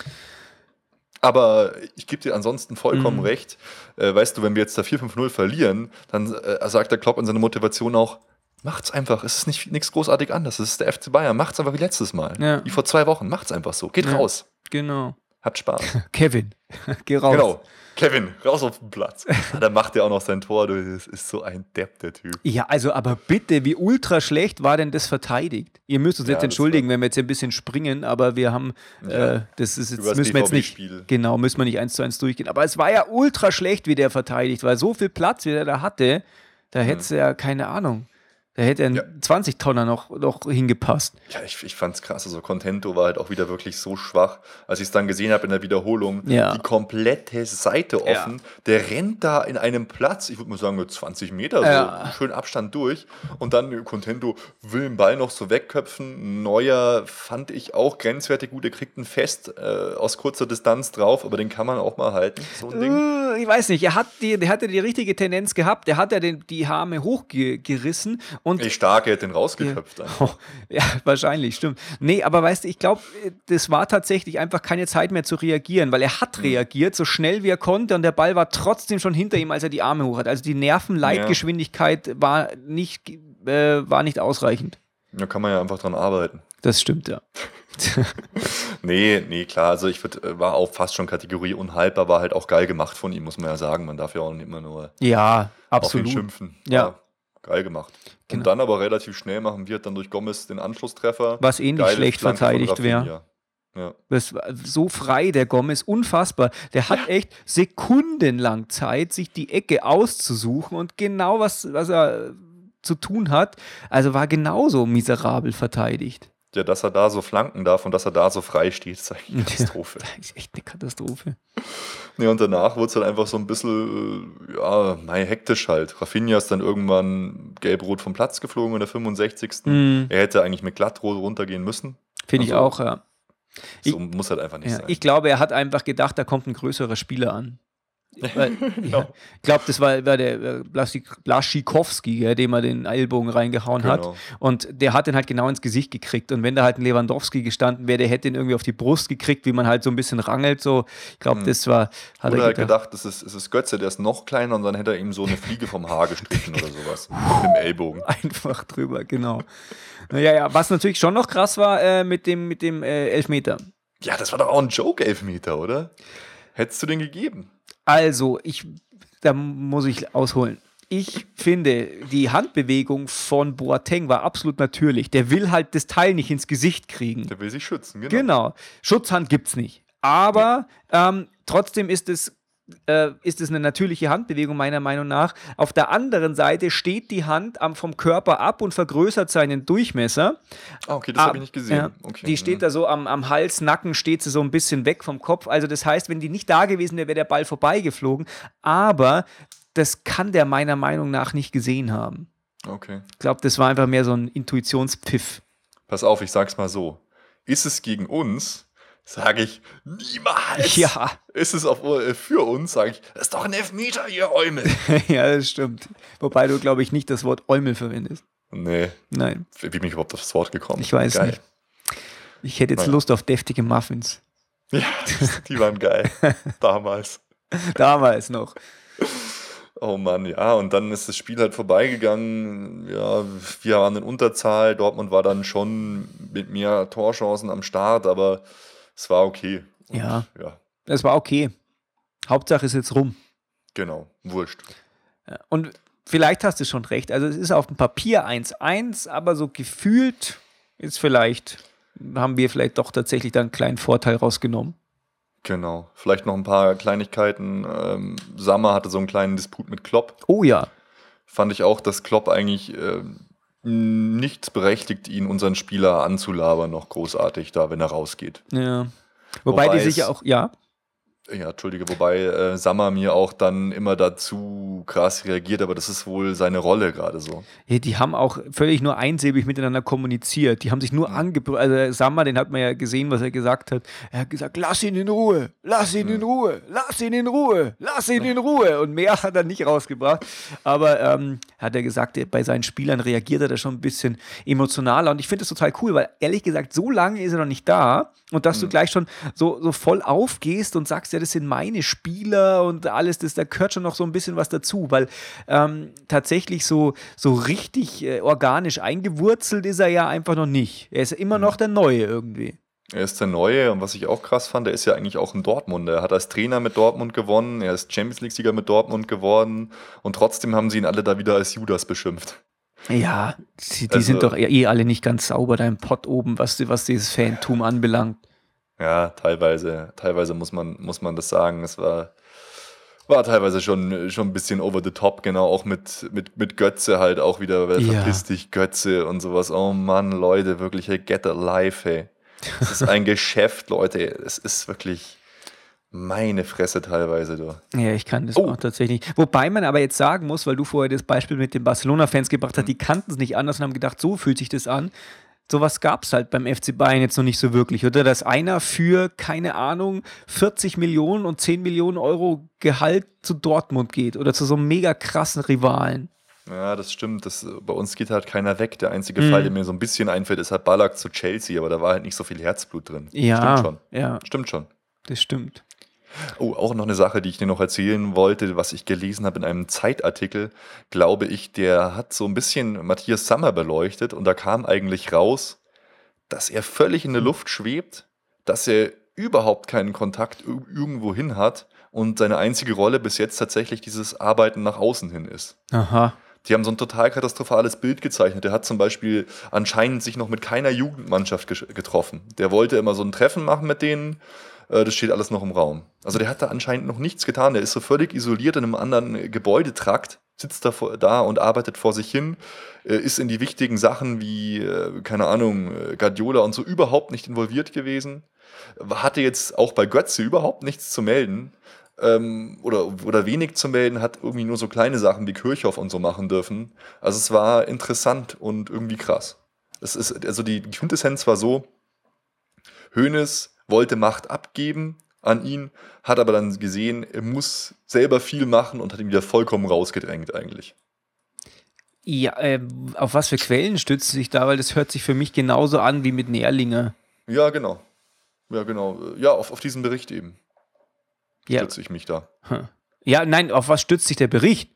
Aber ich gebe dir ansonsten vollkommen Mhm. recht. Äh, weißt du, wenn wir jetzt da 4-5-0 verlieren, dann äh, sagt der Klopp in seiner Motivation auch, macht's einfach, es ist nicht nichts großartig anders. Es ist der FC Bayern, macht's einfach wie letztes Mal. Ja. Wie vor zwei Wochen, macht's einfach so. Geht Ja. raus, Genau. habt Spaß. Kevin, geh raus. Genau. Kevin, raus auf den Platz. Ah, da macht er auch noch sein Tor. Du, Das ist so ein Depp, der Typ. Ja, also aber bitte, wie ultra schlecht war denn das verteidigt? Ihr müsst uns Ja, jetzt entschuldigen, wenn wir jetzt ein bisschen springen, aber wir haben, Ja. äh, das ist jetzt, Über das müssen wir jetzt nicht, genau, müssen wir nicht eins zu eins durchgehen. Aber es war ja ultra schlecht, wie der verteidigt war. So viel Platz, wie der da hatte, da hätte ja keine Ahnung. Da hätte ein Ja. 20-Tonner noch, noch hingepasst. Ja, ich, ich fand's krass. Also Contento war halt auch wieder wirklich so schwach. Als ich es dann gesehen habe in der Wiederholung, Ja. die komplette Seite Ja. offen. Der rennt da in einem Platz, ich würde mal sagen, mit 20 Meter, Ja. so schön Abstand durch. Und dann Contento will den Ball noch so wegköpfen. Neuer fand ich auch grenzwertig gut. Er kriegt einen Fest äh, aus kurzer Distanz drauf, aber den kann man auch mal halten. So ein Ding. Äh, Ich weiß nicht, er hat die, der hatte die richtige Tendenz gehabt, der hat ja den, die Arme hochgerissen Und Ey, stark, er hätte den rausgeköpft. Ja. Oh, ja, wahrscheinlich, stimmt. Nee, aber weißt du, ich glaube, das war tatsächlich einfach keine Zeit mehr zu reagieren, weil er hat mhm. reagiert, so schnell wie er konnte und der Ball war trotzdem schon hinter ihm, als er die Arme hoch hat. Also die Nervenleitgeschwindigkeit ja. war, nicht, äh, war nicht ausreichend. Da kann man ja einfach dran arbeiten. Das stimmt, ja. nee, nee, klar. Also ich würd, äh, war auch fast schon Kategorie unhaltbar, war halt auch geil gemacht von ihm, muss man ja sagen. Man darf ja auch nicht immer nur ja, absolut. auf ihn schimpfen. Ja. War geil gemacht. Genau. Und dann aber relativ schnell machen wir dann durch Gomez den Anschlusstreffer. Was ähnlich eh schlecht Flanke verteidigt wäre. Ja. Das war so frei, der Gomez, unfassbar. Der hat ja. echt sekundenlang Zeit, sich die Ecke auszusuchen und genau was, was er zu tun hat. Also war genauso miserabel verteidigt. Ja, dass er da so flanken darf und dass er da so frei steht, ist eigentlich eine Katastrophe. Ja, ist echt eine Katastrophe. Nee, und danach wurde es halt einfach so ein bisschen, äh, ja, mei, hektisch halt. Rafinha ist dann irgendwann gelb-rot vom Platz geflogen in der 65. Mm. Er hätte eigentlich mit glattrot runtergehen müssen. Finde also, ich auch, ja. So ich, muss halt einfach nicht ja, sein. Ich glaube, er hat einfach gedacht, da kommt ein größerer Spieler an. Weil, ja, ich glaube, das war, war der äh, Blaschikowski, ja, dem er den Ellbogen reingehauen genau. hat. Und der hat den halt genau ins Gesicht gekriegt. Und wenn da halt ein Lewandowski gestanden wäre, der hätte ihn irgendwie auf die Brust gekriegt, wie man halt so ein bisschen rangelt. So, ich glaube, hm. das war. Hat oder er halt gedacht, das ist, das ist Götze, der ist noch kleiner und dann hätte er ihm so eine Fliege vom Haar gestrichen oder sowas. mit dem Ellbogen. Einfach drüber, genau. Naja, ja, was natürlich schon noch krass war äh, mit dem, mit dem äh, Elfmeter. Ja, das war doch auch ein Joke-Elfmeter, oder? Hättest du den gegeben? Also, ich, da muss ich ausholen. Ich finde, die Handbewegung von Boateng war absolut natürlich. Der will halt das Teil nicht ins Gesicht kriegen. Der will sich schützen, genau. Genau. Schutzhand gibt es nicht. Aber ähm, trotzdem ist es äh, ist es eine natürliche Handbewegung meiner Meinung nach. Auf der anderen Seite steht die Hand am, vom Körper ab und vergrößert seinen Durchmesser. Ah, okay, das habe ich nicht gesehen. Ja, okay. Die steht da so am, am Hals, Nacken steht sie so ein bisschen weg vom Kopf. Also das heißt, wenn die nicht da gewesen wäre, wäre der Ball vorbeigeflogen. Aber das kann der meiner Meinung nach nicht gesehen haben. Okay. Ich glaube, das war einfach mehr so ein Intuitionspfiff. Pass auf, ich sag's mal so. Ist es gegen uns, sage ich, niemals. Ja. Ist es auf, äh, für uns, sage ich, das ist doch ein Elfmeter, ihr Eumel. ja, das stimmt. Wobei du, glaube ich, nicht das Wort Eumel verwendest. Nee. Nein. Wie bin ich überhaupt auf das Wort gekommen? Ich weiß geil. nicht. Ich hätte jetzt Nein. Lust auf deftige Muffins. Ja, die waren geil. Damals. Damals noch. Oh Mann, ja, und dann ist das Spiel halt vorbeigegangen. Ja, wir waren in Unterzahl. Dortmund war dann schon mit mehr Torchancen am Start, aber es war okay. Und, ja. ja. Es war okay. Hauptsache ist jetzt rum. Genau, wurscht. Und vielleicht hast du schon recht. Also es ist auf dem Papier 1-1, aber so gefühlt ist vielleicht, haben wir vielleicht doch tatsächlich da einen kleinen Vorteil rausgenommen. Genau. Vielleicht noch ein paar Kleinigkeiten. Ähm, Sammer hatte so einen kleinen Disput mit Klopp. Oh ja. Fand ich auch, dass Klopp eigentlich äh, nichts berechtigt, ihn unseren Spieler anzulabern, noch großartig da, wenn er rausgeht. Ja. Wobei, Wobei die sich ja auch, ja. Ja, entschuldige, wobei äh, Sammer mir auch dann immer dazu krass reagiert, aber das ist wohl seine Rolle gerade so. Ja, die haben auch völlig nur einsilbig miteinander kommuniziert. Die haben sich nur mhm. angebrüllt. Also Sammer, den hat man ja gesehen, was er gesagt hat. Er hat gesagt, lass ihn in Ruhe, lass ihn mhm. in Ruhe, lass ihn in Ruhe, lass ihn in Ruhe. Und mehr hat er nicht rausgebracht. Aber ähm, hat er gesagt, bei seinen Spielern reagiert er da schon ein bisschen emotionaler. Und ich finde das total cool, weil ehrlich gesagt, so lange ist er noch nicht da. Und dass mhm. du gleich schon so, so voll aufgehst und sagst, ja, das sind meine Spieler und alles, das, da gehört schon noch so ein bisschen was dazu, weil ähm, tatsächlich so, so richtig äh, organisch eingewurzelt ist er ja einfach noch nicht. Er ist immer mhm. noch der Neue irgendwie. Er ist der Neue und was ich auch krass fand, er ist ja eigentlich auch ein Dortmunder. Er hat als Trainer mit Dortmund gewonnen, er ist Champions League-Sieger mit Dortmund geworden und trotzdem haben sie ihn alle da wieder als Judas beschimpft. Ja, die, die also, sind doch eh alle nicht ganz sauber da im Pott oben, was, was dieses Fantum anbelangt. Ja, teilweise, teilweise muss man, muss man das sagen. Es war, war teilweise schon, schon ein bisschen over the top, genau, auch mit, mit, mit Götze halt auch wieder, weil ja. verpiss dich Götze und sowas. Oh Mann, Leute, wirklich, hey, get alive, hey. Es ist ein Geschäft, Leute. Es ist wirklich meine Fresse teilweise, du. Ja, ich kann das oh. auch tatsächlich. Wobei man aber jetzt sagen muss, weil du vorher das Beispiel mit den Barcelona-Fans gebracht hast, die kannten es nicht anders und haben gedacht, so fühlt sich das an sowas gab es halt beim FC Bayern jetzt noch nicht so wirklich, oder? Dass einer für, keine Ahnung, 40 Millionen und 10 Millionen Euro Gehalt zu Dortmund geht oder zu so einem mega krassen Rivalen. Ja, das stimmt. Das, bei uns geht halt keiner weg. Der einzige Mhm. Fall, der mir so ein bisschen einfällt, ist halt Ballack zu Chelsea, aber da war halt nicht so viel Herzblut drin. Ja, Stimmt schon. ja, Stimmt schon. das stimmt. Oh, auch noch eine Sache, die ich dir noch erzählen wollte, was ich gelesen habe in einem Zeitartikel, glaube ich, der hat so ein bisschen Matthias Sammer beleuchtet und da kam eigentlich raus, dass er völlig in der Luft schwebt, dass er überhaupt keinen Kontakt ir- irgendwo hin hat und seine einzige Rolle bis jetzt tatsächlich dieses Arbeiten nach außen hin ist. Aha. Die haben so ein total katastrophales Bild gezeichnet. Der hat zum Beispiel anscheinend sich noch mit keiner Jugendmannschaft getroffen. Der wollte immer so ein Treffen machen mit denen. Äh, Das steht alles noch im Raum. Also der hat da anscheinend noch nichts getan. Der ist so völlig isoliert in einem anderen Gebäudetrakt, sitzt da, da und arbeitet vor sich hin, äh, ist in die wichtigen Sachen wie, äh, keine Ahnung, Guardiola und so überhaupt nicht involviert gewesen. Hatte jetzt auch bei Götze überhaupt nichts zu melden ähm, oder, oder wenig zu melden, hat irgendwie nur so kleine Sachen wie Kirchhoff und so machen dürfen. Also es war interessant und irgendwie krass. Es ist, also die Quintessenz war so, Hoeneß wollte Macht abgeben an ihn, hat aber dann gesehen, er muss selber viel machen und hat ihn wieder vollkommen rausgedrängt eigentlich. Ja, äh, auf was für Quellen stützt sich da? Weil das hört sich für mich genauso an wie mit Nährlinger. Ja, genau. Ja, genau. Ja, auf, auf diesen Bericht eben Ja. stütze ich mich da. Hm. ja, nein, auf was stützt sich der Bericht?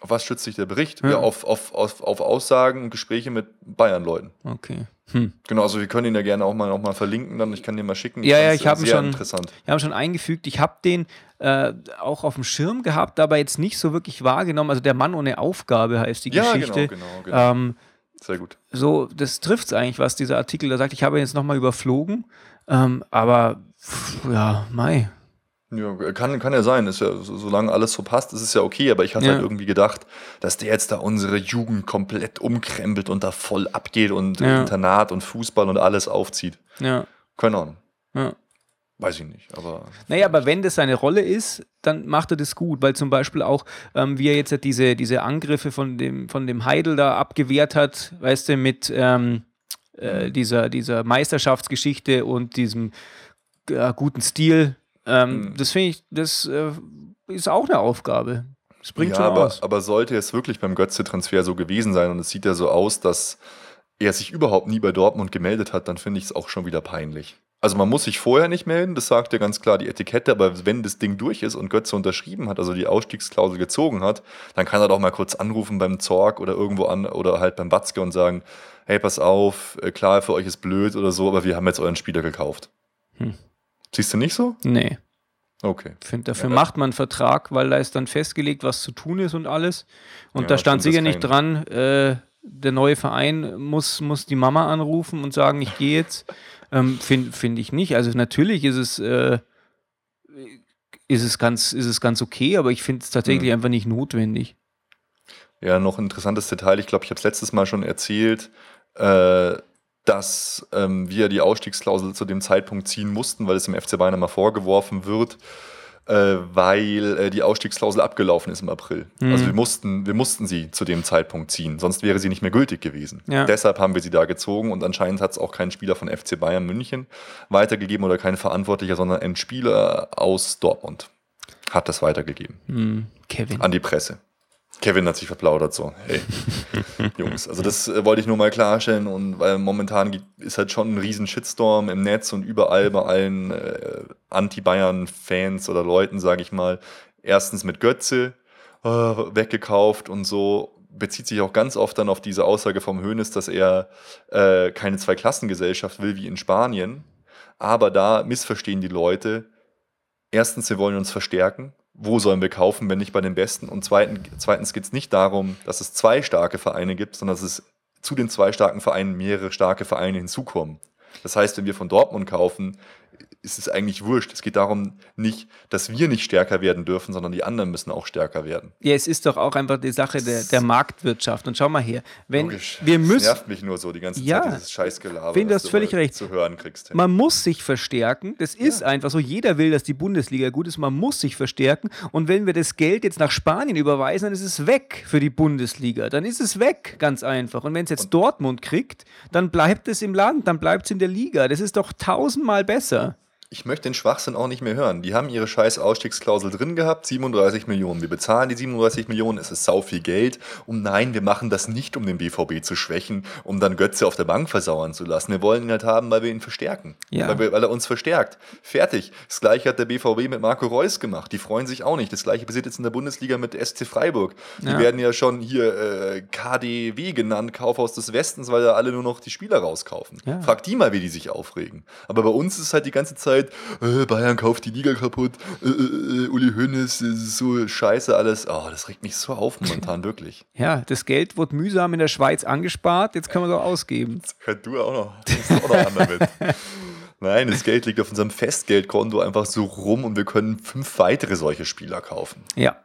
Auf was stützt sich der Bericht? Ja. Ja, auf, auf, auf, auf Aussagen und Gespräche mit Bayern-Leuten. Okay. Hm. Genau, also wir können ihn ja gerne auch mal, auch mal verlinken, dann ich kann den mal schicken. Ja, ja, ich hab ihn schon- interessant. Wir haben schon eingefügt, ich habe den äh, auch auf dem Schirm gehabt, aber jetzt nicht so wirklich wahrgenommen. Also der Mann ohne Aufgabe heißt die Ja, Geschichte. genau, genau, genau. Ähm, Sehr gut. so, das trifft es eigentlich, was dieser Artikel da sagt. Ich habe ihn jetzt nochmal überflogen, ähm, aber pff, ja, Mai. Ja, kann, kann ja sein, ist ja, so- solange alles so passt, ist es ja okay, aber ich hatte Ja. halt irgendwie gedacht, dass der jetzt da unsere Jugend komplett umkrempelt und da voll abgeht und Ja. Internat und Fußball und alles aufzieht. Ja, Keine Ahnung. ja. Weiß ich nicht, aber. Naja, aber wenn das seine Rolle ist, dann macht er das gut, weil zum Beispiel auch, ähm, wie er jetzt diese, diese Angriffe von dem, von dem Heidel da abgewehrt hat, weißt du, mit ähm, äh, dieser, dieser Meisterschaftsgeschichte und diesem äh, guten Stil. Ähm, Mhm. Das finde ich, das äh, ist auch eine Aufgabe. Das bringt ja, schon aber, aus. aber sollte es wirklich beim Götze-Transfer so gewesen sein und es sieht ja so aus, dass er sich überhaupt nie bei Dortmund gemeldet hat, dann finde ich es auch schon wieder peinlich. Also man muss sich vorher nicht melden, das sagt ja ganz klar die Etikette, aber wenn das Ding durch ist und Götze unterschrieben hat, also die Ausstiegsklausel gezogen hat, dann kann er doch mal kurz anrufen beim Zorg oder irgendwo an oder halt beim Batzke und sagen, hey, pass auf, äh, klar, für euch ist blöd oder so, aber wir haben jetzt euren Spieler gekauft. Hm. Siehst du nicht so? Nee. Okay. Ich finde, dafür Ja. macht man einen Vertrag, weil da ist dann festgelegt, was zu tun ist und alles. Und Ja, da stand sicher nicht dran, äh, der neue Verein muss, muss die Mama anrufen und sagen, ich gehe jetzt. Ähm, Finde find ich nicht. Also natürlich ist es, äh, ist es, ganz, ist es ganz okay, aber ich finde es tatsächlich Mhm. einfach nicht notwendig. Ja, noch ein interessantes Detail. Ich glaube, ich habe es letztes Mal schon erzählt, äh, dass ähm, wir die Ausstiegsklausel zu dem Zeitpunkt ziehen mussten, weil es im FC Bayern immer vorgeworfen wird, äh, weil äh, die Ausstiegsklausel abgelaufen ist im April. Mhm. Also wir mussten, wir mussten sie zu dem Zeitpunkt ziehen, sonst wäre sie nicht mehr gültig gewesen. Ja. Deshalb haben wir sie da gezogen und anscheinend hat es auch kein Spieler von FC Bayern München weitergegeben oder kein Verantwortlicher, sondern ein Spieler aus Dortmund hat das weitergegeben Hm, Kevin. an die Presse. Kevin hat sich verplaudert so. Hey, Jungs, also das äh, wollte ich nur mal klarstellen und weil momentan ist halt schon ein riesen Shitstorm im Netz und überall bei allen äh, Anti-Bayern-Fans oder Leuten, sage ich mal. Erstens mit Götze äh, weggekauft und so bezieht sich auch ganz oft dann auf diese Aussage vom Hoeneß, dass er äh, keine Zweiklassengesellschaft will wie in Spanien. Aber da missverstehen die Leute, erstens, wir wollen uns verstärken. Wo sollen wir kaufen, wenn nicht bei den Besten? Und zweitens, geht es nicht darum, dass es zwei starke Vereine gibt, sondern dass es zu den zwei starken Vereinen mehrere starke Vereine hinzukommen. Das heißt, wenn wir von Dortmund kaufen, ist es eigentlich wurscht. Es geht darum nicht, dass wir nicht stärker werden dürfen, sondern die anderen müssen auch stärker werden. Ja, es ist doch auch einfach die Sache der, der Marktwirtschaft. Und schau mal her, wenn Logisch. wir Das müssen, nervt mich nur so die ganze Ja. Zeit, dieses Scheißgelaber. Finn, du hast völlig recht. Zu hören kriegst. Man muss sich verstärken. Das ist einfach so. Jeder will, dass die Bundesliga gut ist. Man muss sich verstärken. Und wenn wir das Geld jetzt nach Spanien überweisen, dann ist es weg für die Bundesliga. Dann ist es weg, ganz einfach. Und wenn es jetzt Dortmund kriegt, dann bleibt es im Land, dann bleibt es in der Liga. Das ist doch tausendmal besser. Ich möchte den Schwachsinn auch nicht mehr hören. Die haben ihre scheiß Ausstiegsklausel drin gehabt, 37 Millionen. Wir bezahlen die 37 Millionen, es ist sau viel Geld. Und nein, wir machen das nicht, um den BVB zu schwächen, um dann Götze auf der Bank versauern zu lassen. Wir wollen ihn halt haben, weil wir ihn verstärken. Ja. Weil, wir, weil er uns verstärkt. Fertig. Das gleiche hat der BVB mit Marco Reus gemacht. Die freuen sich auch nicht. Das gleiche passiert jetzt in der Bundesliga mit SC Freiburg. Die Ja. werden ja schon hier äh, KDW genannt, Kaufhaus des Westens, weil da alle nur noch die Spieler rauskaufen. Ja. Frag die mal, wie die sich aufregen. Aber bei uns ist halt die ganze Zeit, äh, Bayern kauft die Liga kaputt, äh, äh, äh, Uli Hoeneß, äh, so scheiße alles. Oh, das regt mich so auf momentan, wirklich. Ja, das Geld wird mühsam in der Schweiz angespart, jetzt können wir es auch ausgeben. Das könnt du auch noch, das auch noch an damit. Nein, das Geld liegt auf unserem Festgeldkonto einfach so rum und wir können fünf weitere solche Spieler kaufen. Ja,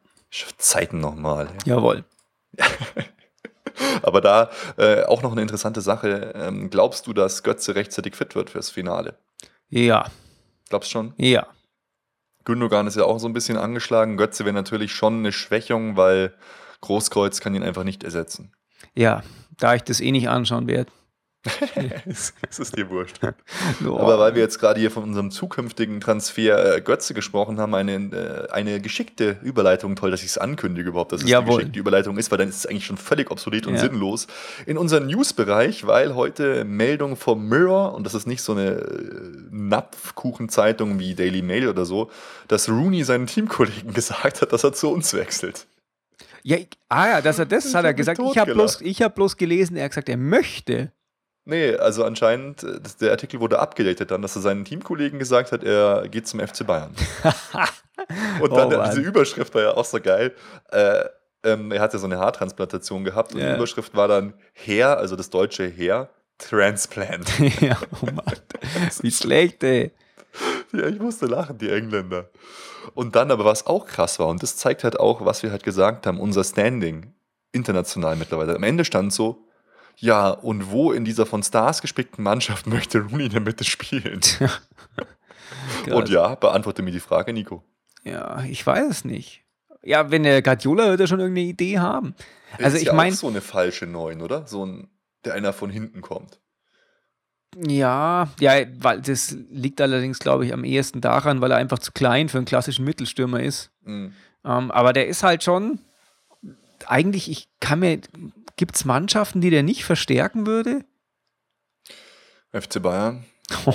Zeiten nochmal. jawohl. Aber da äh, auch noch eine interessante Sache. Ähm, glaubst du, dass Götze rechtzeitig fit wird fürs Finale? Ja, Glaubst schon? ja. Gündogan ist ja auch so ein bisschen angeschlagen. Götze wäre natürlich schon eine Schwächung, weil Großkreuz kann ihn einfach nicht ersetzen. Ja, da ich das eh nicht anschauen werde. das ist dir wurscht. Aber weil wir jetzt gerade hier von unserem zukünftigen Transfer äh, Götze gesprochen haben, eine, äh, eine geschickte Überleitung, toll, dass ich es ankündige überhaupt, dass es Jawohl. eine geschickte Überleitung ist, weil dann ist es eigentlich schon völlig obsolet und Ja. sinnlos. In unserem News-Bereich, weil heute Meldung vom Mirror, und das ist nicht so eine äh, Napfkuchenzeitung wie Daily Mail oder so, dass Rooney seinen Teamkollegen gesagt hat, dass er zu uns wechselt. ja, ich, ah ja, dass er das Ich hat er gesagt. Ich habe bloß, ich hab bloß gelesen, er hat gesagt, er möchte. Nee, also anscheinend, äh, der Artikel wurde abgedatet dann, dass er seinen Teamkollegen gesagt hat, er geht zum FC Bayern. Und dann Oh, diese Überschrift war ja auch so geil. Äh, ähm, er hat ja so eine Haartransplantation gehabt und die Überschrift war dann Hair, also das deutsche Hair, Transplant. ja, oh Mann. Wie schlecht, ey. ja, ich musste lachen, die Engländer. Und dann aber, was auch krass war, und das zeigt halt auch, was wir halt gesagt haben, unser Standing international mittlerweile. Am Ende stand so, ja, und wo in dieser von Stars gespickten Mannschaft möchte Rooney in der Mitte spielen? Und ja, beantworte mir die Frage, Nico. Ja, ich weiß es nicht. Ja, wenn der Guardiola wird er schon irgendeine Idee haben. Also ist ich ja meine, so eine falsche Neun, oder? So ein, der einer von hinten kommt. ja, ja, weil das liegt allerdings, glaube ich, am ehesten daran, weil er einfach zu klein für einen klassischen Mittelstürmer ist. Mhm. Ähm, aber der ist halt schon, eigentlich, ich kann mir, gibt es Mannschaften, die der nicht verstärken würde? FC Bayern.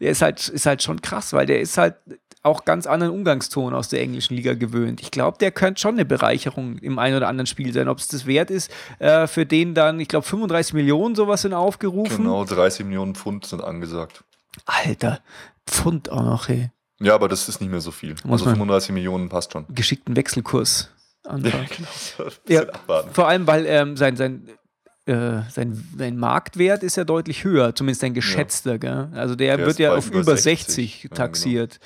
Der ist halt, ist halt schon krass, weil der ist halt auch ganz anderen Umgangston aus der englischen Liga gewöhnt. Ich glaube, der könnte schon eine Bereicherung im einen oder anderen Spiel sein. Ob es das wert ist, äh, für den dann, ich glaube, 35 Millionen sowas sind aufgerufen. Genau, 30 Millionen Pfund sind angesagt. Alter, Pfund auch noch, ey. Ja, aber das ist nicht mehr so viel. Muss also man- 35 Millionen passt schon. Geschickten Wechselkurs. Anfangen. genau. Ja, bisschen abwarten. vor allem, weil ähm, sein, sein, äh, sein, sein Marktwert ist ja deutlich höher, zumindest sein geschätzter. Gell? Also der, Der wird ja auf über über 60, 60, ja, genau. taxiert.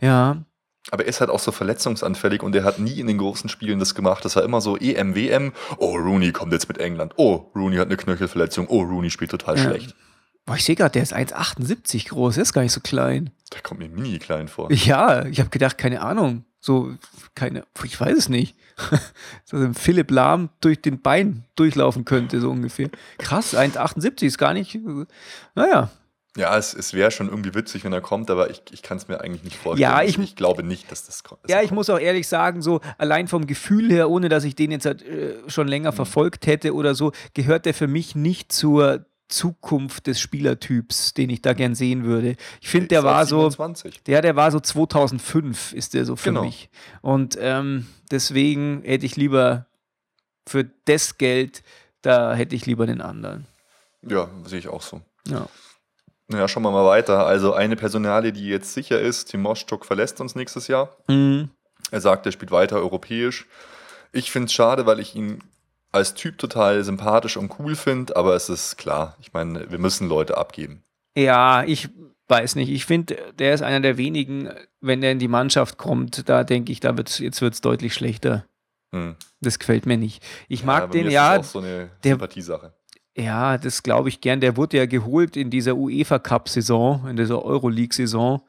Ja, Aber er ist halt auch so verletzungsanfällig und er hat nie in den großen Spielen das gemacht. Das war immer so EM, WM. Oh, Rooney kommt jetzt mit England. Oh, Rooney hat eine Knöchelverletzung. Oh, Rooney spielt total Ja. schlecht. Boah, ich sehe gerade, der ist 1,78 groß, der ist gar nicht so klein. Der kommt mir mini klein vor. Ja, ich habe gedacht, keine Ahnung. So, keine, ich weiß es nicht. so ein Philipp Lahm durch den Bein durchlaufen könnte, so ungefähr. Krass, 1,78 ist gar nicht. Naja, Ja, es, es wäre schon irgendwie witzig, wenn er kommt, aber ich, ich kann es mir eigentlich nicht vorstellen. Ja, ich, ich- ich glaube nicht, dass das kommt. Ja, ich muss auch ehrlich sagen, so allein vom Gefühl her, ohne dass ich den jetzt halt, äh, schon länger Mhm. verfolgt hätte oder so, gehört der für mich nicht zur Zukunft des Spielertyps, den ich da gern sehen würde. Ich finde, der war so, 27. der, der war so 2005 ist der so für Genau. mich. Und ähm, deswegen hätte ich lieber für das Geld, da hätte ich lieber den anderen. Ja, sehe ich auch so. Ja. Naja, schauen wir mal weiter. Also eine Personalie, die jetzt sicher ist, Timoschuk verlässt uns nächstes Jahr. Mhm. Er sagt, er spielt weiter europäisch. Ich finde es schade, weil ich ihn als Typ total sympathisch und cool finde, aber es ist klar, ich meine, wir müssen Leute abgeben. Ja, ich weiß nicht. Ich finde, der ist einer der wenigen, wenn der in die Mannschaft kommt, da denke ich, da wird's, jetzt wird es deutlich schlechter. Hm. Das gefällt mir nicht. Ich mag bei den, ist ja, das auch so eine der- Sympathiesache. ja, das glaube ich gern. Der wurde ja geholt in dieser UEFA Cup-Saison, in dieser Euroleague-Saison.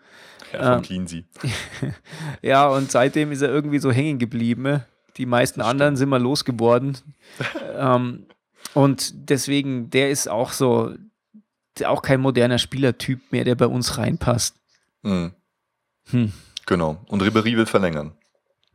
Ja, von ähm. Ja, und seitdem ist er irgendwie so hängen geblieben. Die meisten anderen sind mal losgeworden. ähm, und deswegen, der ist auch so, auch kein moderner Spielertyp mehr, der bei uns reinpasst. Mhm. Hm. Genau. Und Ribéry will verlängern.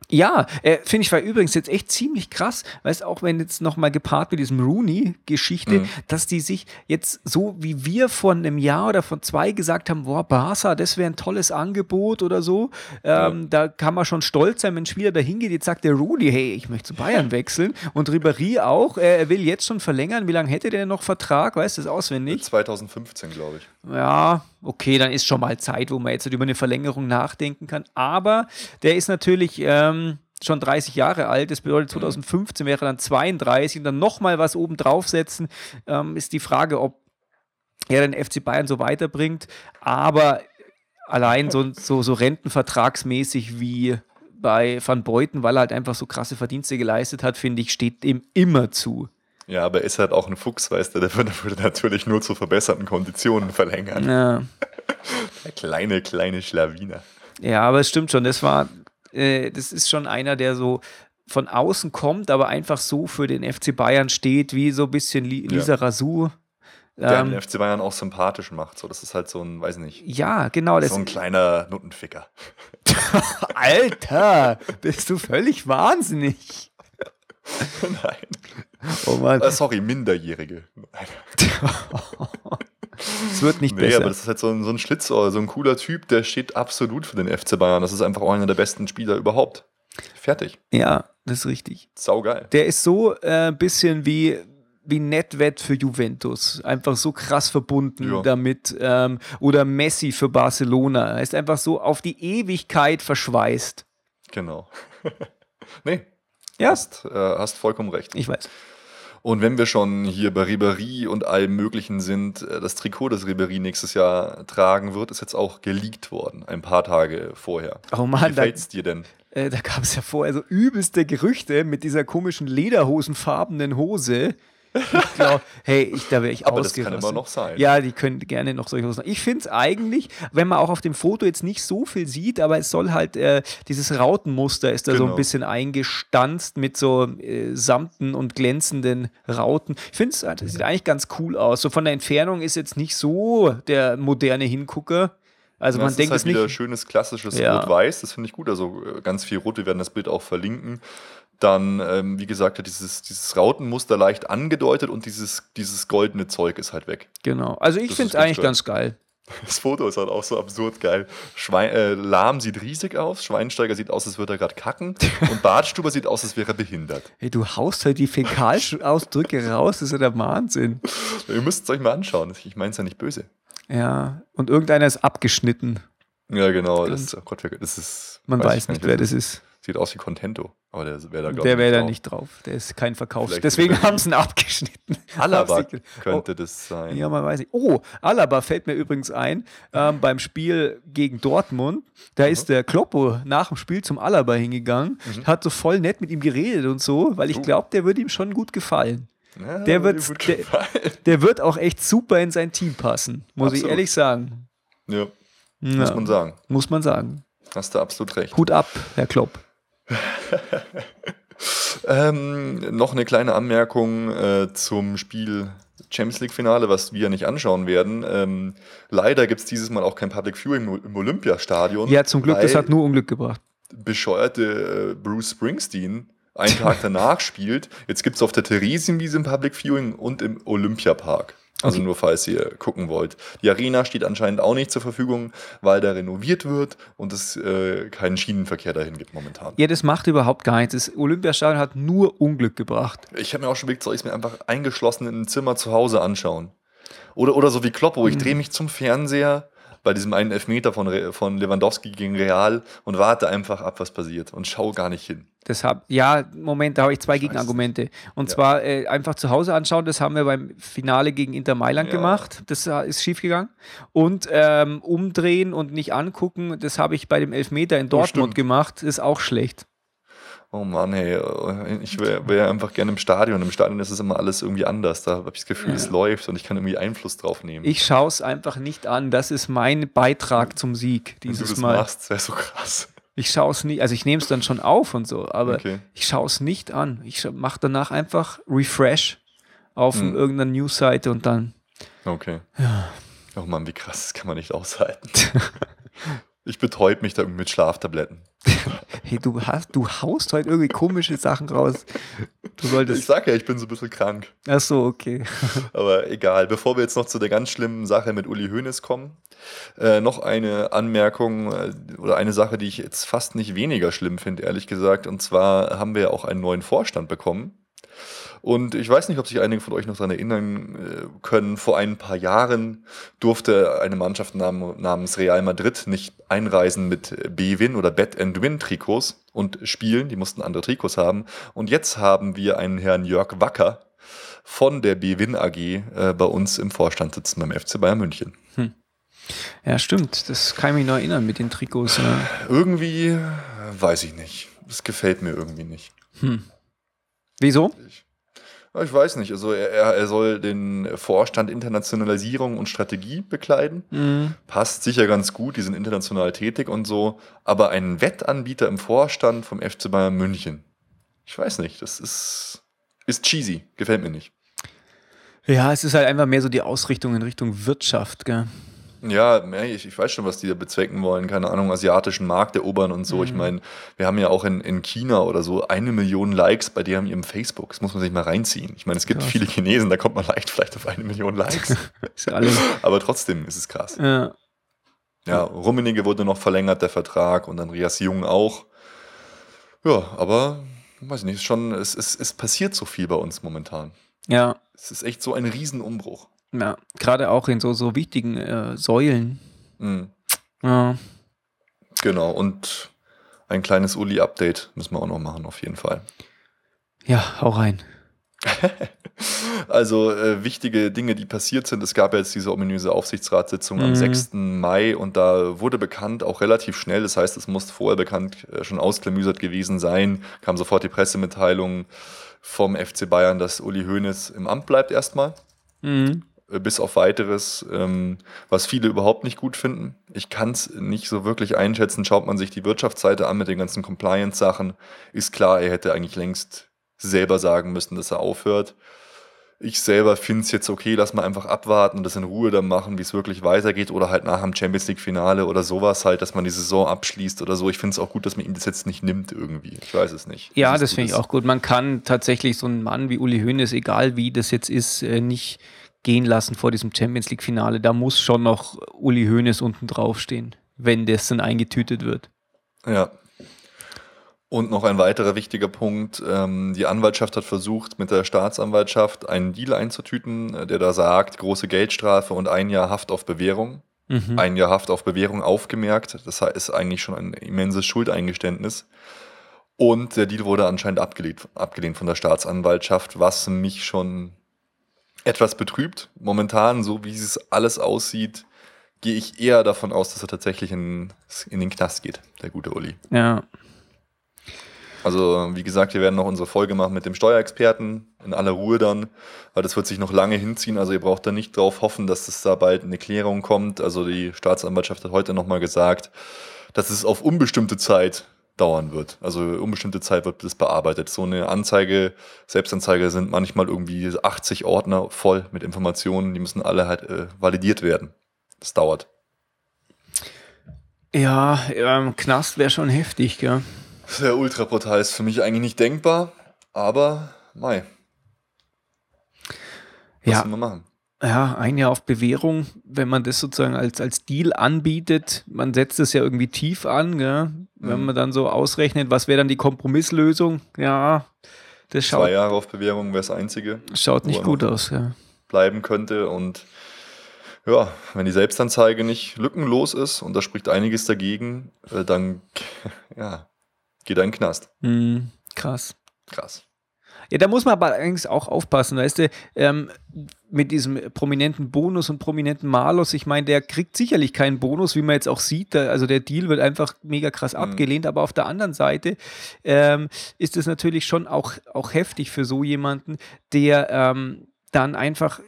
Ja, äh, finde ich war übrigens jetzt echt ziemlich krass, weißt auch wenn jetzt nochmal gepaart mit diesem Rooney-Geschichte, Mhm. dass die sich jetzt so wie wir vor einem Jahr oder vor zwei gesagt haben, boah, Barca, das wäre ein tolles Angebot oder so, ähm, da kann man schon stolz sein, wenn ein Spieler da hingeht, jetzt sagt der Rooney, hey, ich möchte zu Bayern wechseln. Und Ribéry auch, äh, er will jetzt schon verlängern, wie lange hätte der noch Vertrag, weißt du das auswendig? 2015, glaube ich. Ja, okay, dann ist schon mal Zeit, wo man jetzt über eine Verlängerung nachdenken kann. Aber der ist natürlich ähm, schon 30 Jahre alt. Das bedeutet, 2015 wäre dann 32 und dann nochmal was oben draufsetzen, ähm, ist die Frage, ob er den FC Bayern so weiterbringt. Aber allein so, so, so rentenvertragsmäßig wie bei Van Beuten, weil er halt einfach so krasse Verdienste geleistet hat, finde ich, steht ihm immer zu. Ja, aber er ist halt auch ein Fuchs, weißt du, der würde, natürlich nur zu verbesserten Konditionen verlängern. Ja. Der kleine, kleine Schlawiner. Ja, aber es stimmt schon. Das war, äh, das ist schon einer, der so von außen kommt, aber einfach so für den FC Bayern steht, wie so ein bisschen Li Ja. Lisa Razou. Der Ähm, den FC Bayern auch sympathisch macht. So, das ist halt so ein, weiß nicht, ja, genau. Das, so ein kleiner Nuttenficker. Alter, bist du völlig wahnsinnig. Nein. Oh Mann, Äh, sorry, Minderjährige. Es wird nicht Nee, aber besser. das ist halt so ein, so ein Schlitzohr, so ein cooler Typ, der steht absolut für den FC Bayern. Das ist einfach auch einer der besten Spieler überhaupt. Fertig. Ja, das ist richtig. Saugeil. Der ist so ein äh, bisschen wie, wie Netwett für Juventus. Einfach so krass verbunden Ja. damit. Ähm, oder Messi für Barcelona. Er ist einfach so auf die Ewigkeit verschweißt. Genau. nee, Ja, hast, äh, hast vollkommen recht. ich weiß. Und wenn wir schon hier bei Ribéry und allem Möglichen sind, äh, das Trikot, das Ribéry nächstes Jahr tragen wird, ist jetzt auch geleakt worden, ein paar Tage vorher. Oh Wie Mann, da, gefällt's dir denn? äh, da gab es ja vorher so übelste Gerüchte mit dieser komischen lederhosenfarbenen Hose. Ich glaub, hey, ich, da wäre ich Aber das kann immer noch sein. Ja, die können gerne noch solche Hosen. Ich finde es eigentlich, wenn man auch auf dem Foto jetzt nicht so viel sieht, aber es soll halt, äh, dieses Rautenmuster ist da so ein Genau. bisschen eingestanzt mit so äh, samten und glänzenden Rauten. Ich finde es, das sieht eigentlich ganz cool aus. So von der Entfernung ist jetzt nicht so der moderne Hingucker. Also man das denkt ist es halt wieder nicht. schönes klassisches Ja. Rot-Weiß, das finde ich gut. Also äh, ganz viel Rot, wir werden das Bild auch verlinken. Dann, ähm, wie gesagt, hat dieses, dieses Rautenmuster leicht angedeutet und dieses, dieses goldene Zeug ist halt weg. Genau. Also ich finde es eigentlich gestört. ganz geil. Das Foto ist halt auch so absurd geil. Schwein, äh, Lahm sieht riesig aus, Schweinsteiger sieht aus, als würde er gerade kacken und Bartstuber sieht aus, als wäre er behindert. Hey, du haust halt die Fäkalausdrücke raus, das ist ja der Wahnsinn. Ihr müsst es euch mal anschauen. Ich meine es ja nicht böse. Ja, und irgendeiner ist abgeschnitten. Ja, genau. Das, oh Gott, das ist. Man weiß gar nicht, wer das ist. Sieht aus wie Contento. Aber der wäre da, glaub Der ich, wäre da drauf. nicht drauf. Der ist kein Verkauf. Vielleicht Deswegen haben sie ihn abgeschnitten. Alaba könnte das Oh, sein. ja, man weiß nicht. Oh, Alaba fällt mir übrigens ein. Ähm, beim Spiel gegen Dortmund, da ist der Kloppo nach dem Spiel zum Alaba hingegangen, hat so voll nett mit ihm geredet und so, weil ich Uh. glaube, der würde ihm schon gut gefallen. Ja, Der wird- gut der-. Der wird auch echt super in sein Team passen, muss ich Absolut. ehrlich sagen. Ja, Ja, muss man sagen. muss man sagen. Hast du absolut recht. Hut ab, Herr Klopp. Ähm, noch eine kleine Anmerkung äh, zum Spiel Champions League Finale, was wir nicht anschauen werden. Ähm, leider gibt es dieses Mal auch kein Public Viewing im- Olympiastadion. Ja, zum Glück, das hat nur Unglück gebracht. bescheuerte äh, Bruce Springsteen einen Tag danach spielt. Jetzt gibt es auf der Theresienwiese ein Public Viewing und im Olympiapark. Also Okay. nur falls ihr gucken wollt. Die Arena steht anscheinend auch nicht zur Verfügung, weil da renoviert wird und es äh, keinen Schienenverkehr dahin gibt momentan. Ja, das macht überhaupt gar nichts. Das Olympiastadion hat nur Unglück gebracht. Ich habe mir auch schon überlegt, soll ich es mir einfach eingeschlossen in einem Zimmer zu Hause anschauen? Oder, oder so wie Kloppo, ich drehe mich zum Fernseher bei diesem einen Elfmeter von, Re von Lewandowski gegen Real und warte einfach ab, was passiert und schaue gar nicht hin. Das hab, ja, Moment, da habe ich zwei Ich weiß Gegenargumente. Und Ja. zwar äh, einfach zu Hause anschauen, das haben wir beim Finale gegen Inter Mailand Ja. gemacht. Das äh, ist schiefgegangen. Und ähm, umdrehen und nicht angucken, das habe ich bei dem Elfmeter in Dortmund stimmt. gemacht. ist auch schlecht. Oh Mann, hey, ich wäre wär einfach gerne im Stadion. Im Stadion ist es immer alles irgendwie anders. Da habe ich das Gefühl, es läuft und ich kann irgendwie Einfluss drauf nehmen. Ich schaue es einfach nicht an. Das ist mein Beitrag zum Sieg Wenn du dieses das Mal. machst, wäre so krass. Ich schaue es nicht, also ich nehme es dann schon auf und so, aber Okay. ich schaue es nicht an. Ich mache danach einfach Refresh auf Hm. irgendeiner Newsseite und dann. Okay. Oh Mann, wie krass, das kann man nicht aushalten. Ich betäub mich da mit Schlaftabletten. Hey, du hast, du haust heute irgendwie komische Sachen raus. Du Ich solltest. sag ja, ich bin so ein bisschen krank. Ach so, okay. Aber egal. Bevor wir jetzt noch zu der ganz schlimmen Sache mit Uli Hoeneß kommen, äh, noch eine Anmerkung äh, oder eine Sache, die ich jetzt fast nicht weniger schlimm finde, ehrlich gesagt. Und zwar haben wir ja auch einen neuen Vorstand bekommen. Und ich weiß nicht, ob sich einige von euch noch daran erinnern äh, können. Vor ein paar Jahren durfte eine Mannschaft nam namens Real Madrid nicht einreisen mit B-Win oder Bet-and-Win-Trikots und spielen. Die mussten andere Trikots haben. Und jetzt haben wir einen Herrn Jörg Wacker von der B-Win AG äh, bei uns im Vorstand sitzen beim FC Bayern München. Ja, stimmt. Das kann ich mich noch erinnern mit den Trikots. Ja. Irgendwie äh, weiß ich nicht. Das gefällt mir irgendwie nicht. Wieso? Ich, ja, ich weiß nicht. Also er, er er soll den Vorstand Internationalisierung und Strategie bekleiden. Mhm. Passt sicher ganz gut, die sind international tätig und so. Aber ein Wettanbieter im Vorstand vom FC Bayern München. Ich weiß nicht, das ist, ist cheesy. Gefällt mir nicht. Ja, es ist halt einfach mehr so die Ausrichtung in Richtung Wirtschaft, gell? Ja, ich, ich weiß schon, was die da bezwecken wollen. Keine Ahnung, asiatischen Markt erobern und so. Ich meine, wir haben ja auch in, in China oder so eine Million Likes bei deren ihrem Facebook. Das muss man sich mal reinziehen. Ich meine, es gibt Krass. viele Chinesen, da kommt man leicht vielleicht auf eine Million Likes. Ist ja alles. Aber trotzdem ist es krass. Ja. Ja, Rummenigge wurde noch verlängert, der Vertrag, und Andreas Jung auch. Ja, aber weiß ich nicht, schon, es, es, es passiert so viel bei uns momentan. ja, Es ist echt so ein Riesenumbruch. Ja. Gerade auch in so, so wichtigen äh, Säulen. Mhm. Ja. Genau, und ein kleines Uli-Update müssen wir auch noch machen, auf jeden Fall. ja, hau rein. Also äh, wichtige Dinge, die passiert sind. Es gab ja jetzt diese ominöse Aufsichtsratssitzung am Mhm. 6. Mai und da wurde bekannt, auch relativ schnell, das heißt, es muss vorher bekannt äh, schon ausklamüsert gewesen sein, kam sofort die Pressemitteilung vom FC Bayern, dass Uli Hoeneß im Amt bleibt erstmal. Mhm. Äh, bis auf weiteres, ähm, was viele überhaupt nicht gut finden. Ich kann es nicht so wirklich einschätzen. Schaut man sich die Wirtschaftsseite an mit den ganzen Compliance-Sachen, ist klar, er hätte eigentlich längst selber sagen müssen, dass er aufhört. Ich selber finde es jetzt okay, lass mal einfach abwarten und das in Ruhe dann machen, wie es wirklich weitergeht oder halt nach dem Champions League-Finale oder sowas halt, dass man die Saison abschließt oder so. Ich finde es auch gut, dass man ihm das jetzt nicht nimmt irgendwie. Ich weiß es nicht. Ja, das du finde ich auch gut. Man kann tatsächlich so einen Mann wie Uli Hoeneß, egal wie das jetzt ist, äh, nicht gehen lassen vor diesem Champions League-Finale. Da muss schon noch Uli Hoeneß unten draufstehen, wenn das dann eingetütet wird. Ja. Und noch ein weiterer wichtiger Punkt. Ähm, die Anwaltschaft hat versucht, mit der Staatsanwaltschaft einen Deal einzutüten, äh, der da sagt, große Geldstrafe und ein Jahr Haft auf Bewährung. Mhm. Ein Jahr Haft auf Bewährung aufgemerkt. Das ist eigentlich schon ein immenses Schuldeingeständnis. Und der Deal wurde anscheinend abgelehnt, abgelehnt von der Staatsanwaltschaft, was mich schon etwas betrübt. Momentan, so wie es alles aussieht, gehe ich eher davon aus, dass er tatsächlich in, in den Knast geht, der gute Uli. Ja. Also, wie gesagt, wir werden noch unsere Folge machen mit dem Steuerexperten in aller Ruhe dann, weil das wird sich noch lange hinziehen. Also, ihr braucht da nicht drauf hoffen, dass es da bald eine Klärung kommt. Also, die Staatsanwaltschaft hat heute nochmal gesagt, dass es auf unbestimmte Zeit dauern wird. Also, unbestimmte Zeit wird das bearbeitet. So eine Anzeige, Selbstanzeige sind manchmal irgendwie 80 Ordner voll mit Informationen. Die müssen alle halt äh, validiert werden. Das dauert. Ja, ähm, Knast wäre schon heftig, gell? Der Ultraportal ist für mich eigentlich nicht denkbar, aber mei, was Ja, man machen? Ja, ein Jahr auf Bewährung, wenn man das sozusagen als, als Deal anbietet, man setzt es ja irgendwie tief an, gell? wenn Mhm. man dann so ausrechnet, was wäre dann die Kompromisslösung, ja, das Zwei schaut, Jahre auf Bewährung wäre das Einzige, schaut nicht gut aus. Ja. bleiben könnte. Und ja, wenn die Selbstanzeige nicht lückenlos ist, und da spricht einiges dagegen, äh, dann ja, geht er in den Knast. Hm, krass. Krass. Ja, da muss man aber allerdings auch aufpassen, weißt du, ähm, mit diesem prominenten Bonus und prominenten Malus, ich meine, der kriegt sicherlich keinen Bonus, wie man jetzt auch sieht, da, also der Deal wird einfach mega krass Mhm. abgelehnt, aber auf der anderen Seite ähm, ist es natürlich schon auch, auch heftig für so jemanden, der ähm, dann einfach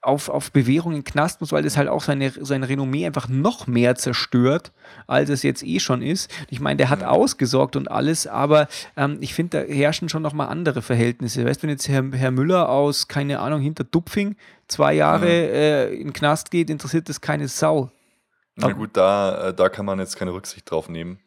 auf, auf Bewährung in den Knast muss, weil das halt auch seine, sein Renommee einfach noch mehr zerstört, als es jetzt eh schon ist. Ich meine, der hat Ja. ausgesorgt und alles, aber ähm, ich finde, da herrschen schon nochmal andere Verhältnisse. Weißt du, wenn jetzt Herr, Herr Müller aus, keine Ahnung, hinter Dupfing zwei Jahre äh, in den Knast geht, interessiert das keine Sau. Na gut, da, äh, da kann man jetzt keine Rücksicht drauf nehmen.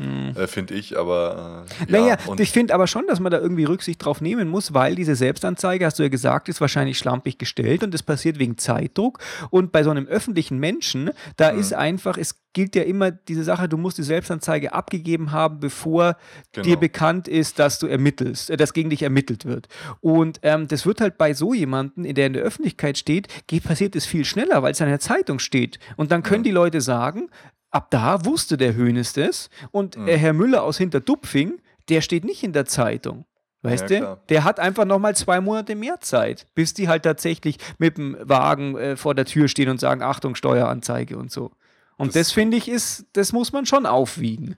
Äh, finde ich, aber äh, ja. Naja, und ich finde aber schon, dass man da irgendwie Rücksicht drauf nehmen muss, weil diese Selbstanzeige, hast du ja gesagt, ist wahrscheinlich schlampig gestellt und das passiert wegen Zeitdruck. Und bei so einem öffentlichen Menschen, da Mhm. ist einfach, es gilt ja immer diese Sache, du musst die Selbstanzeige abgegeben haben, bevor Genau. dir bekannt ist, dass du ermittelst, äh, dass gegen dich ermittelt wird. Und ähm, das wird halt bei so jemanden, in der in der Öffentlichkeit steht, geht, passiert es viel schneller, weil es in der Zeitung steht. Und dann können die Leute sagen, ab da wusste der Hönes das und Mhm. Herr Müller aus Hinterdupfing, der steht nicht in der Zeitung. Weißt Ja, du? klar. Der hat einfach nochmal zwei Monate mehr Zeit, bis die halt tatsächlich mit dem Wagen äh, vor der Tür stehen und sagen, Achtung, Steueranzeige und so. Und das, Das- finde ich ist, das muss man schon aufwiegen.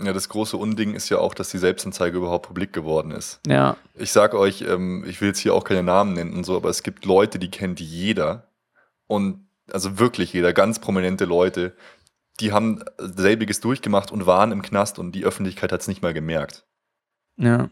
ja, das große Unding ist ja auch, dass die Selbstanzeige überhaupt publik geworden ist. Ja. Ich sage euch, ähm, ich will jetzt hier auch keine Namen nennen und so, aber es gibt Leute, die kennt jeder. Und also wirklich jeder, ganz prominente Leute, die haben selbiges durchgemacht und waren im Knast und die Öffentlichkeit hat es nicht mal gemerkt. Ja.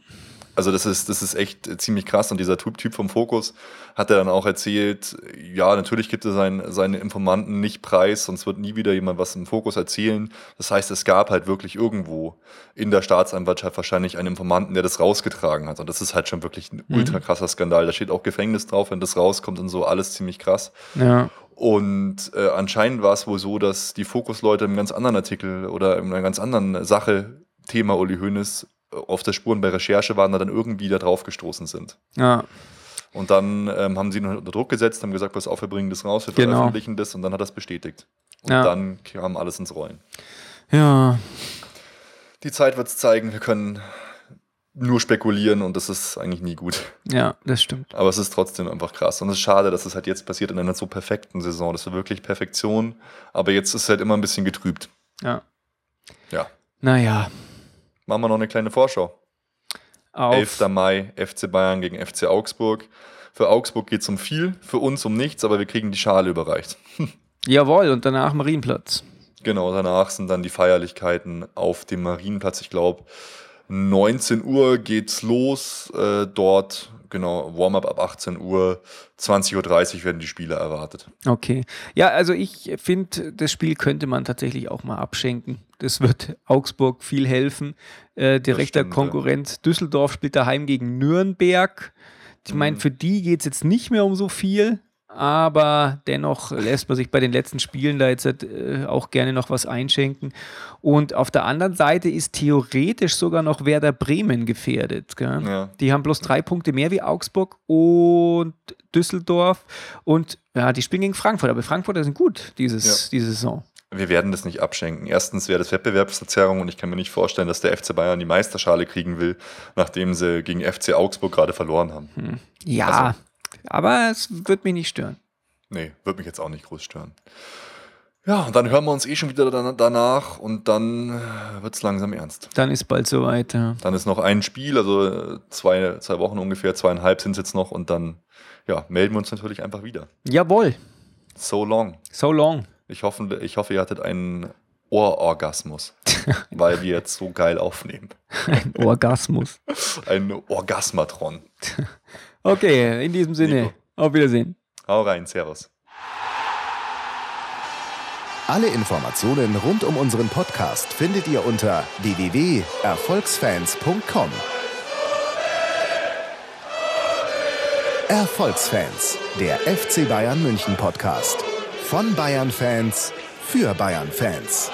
Also das ist, das ist echt ziemlich krass. Und dieser Typ, vom Fokus hat er dann auch erzählt, ja, natürlich gibt er sein, seine Informanten nicht preis, sonst wird nie wieder jemand was im Fokus erzählen. Das heißt, es gab halt wirklich irgendwo in der Staatsanwaltschaft wahrscheinlich einen Informanten, der das rausgetragen hat. Und das ist halt schon wirklich ein ultra krasser Skandal. Da steht auch Gefängnis drauf, wenn das rauskommt und so, alles ziemlich krass. Ja. Und äh, anscheinend war es wohl so, dass die Fokus-Leute im ganz anderen Artikel oder in einer ganz anderen Sache, Thema Uli Hoeneß, auf der Spuren bei Recherche waren, da dann irgendwie da drauf gestoßen sind. Ja. Und dann ähm, haben sie ihn unter Druck gesetzt, haben gesagt, pass auf, wir bringen das raus, wir Genau. veröffentlichen das und dann hat er es bestätigt. Und Ja. dann kam alles ins Rollen. Ja. Die Zeit wird es zeigen, wir können nur spekulieren und das ist eigentlich nie gut. Ja, das stimmt. Aber es ist trotzdem einfach krass. Und es ist schade, dass es halt jetzt passiert in einer so perfekten Saison. Das war wirklich Perfektion. Aber jetzt ist es halt immer ein bisschen getrübt. Ja. Ja. Naja. Machen wir noch eine kleine Vorschau. Auf. 11. Mai, FC Bayern gegen FC Augsburg. Für Augsburg geht es um viel, für uns um nichts, aber wir kriegen die Schale überreicht. Jawohl, und danach Marienplatz. Genau, danach sind dann die Feierlichkeiten auf dem Marienplatz. Ich glaube, 19 Uhr geht's los. Äh, dort, genau, Warm-up ab 18 Uhr. 20.30 Uhr werden die Spieler erwartet. Okay. Ja, also ich finde, das Spiel könnte man tatsächlich auch mal abschenken. Das wird Augsburg viel helfen. Äh, direkter stimmt, ja. Konkurrent Düsseldorf spielt daheim gegen Nürnberg. Ich meine, Mhm. für die geht es jetzt nicht mehr um so viel, aber dennoch lässt man sich bei den letzten Spielen da jetzt äh, auch gerne noch was einschenken. Und auf der anderen Seite ist theoretisch sogar noch Werder Bremen gefährdet. Ja. Die haben bloß drei Punkte mehr wie Augsburg und Düsseldorf. Und ja, die spielen gegen Frankfurt. Aber Frankfurter sind gut dieses, Ja. diese Saison. Wir werden das nicht abschenken. Erstens wäre das Wettbewerbsverzerrung und ich kann mir nicht vorstellen, dass der FC Bayern die Meisterschale kriegen will, nachdem sie gegen FC Augsburg gerade verloren haben. Ja, Also- aber es wird mich nicht stören. Nee, wird mich jetzt auch nicht groß stören. Ja, und dann hören wir uns eh schon wieder dan- danach und dann wird es langsam ernst. Dann ist bald soweit. Ja. Dann ist noch ein Spiel, also äh, zwei, zwei Wochen ungefähr, zweieinhalb sind es jetzt noch und dann ja, melden wir uns natürlich einfach wieder. Jawohl, So long. so long. Ich hoffe, ich hoffe ihr hattet einen Ohrorgasmus, weil wir jetzt so geil aufnehmen. Ein Orgasmus. Ein Orgasmatron. Okay, in diesem Sinne, Nico. auf Wiedersehen. Hau rein, Servus. Alle Informationen rund um unseren Podcast findet ihr unter www.erfolgsfans.com. Erfolgsfans, der FC Bayern München Podcast. Von Bayern Fans für Bayern Fans.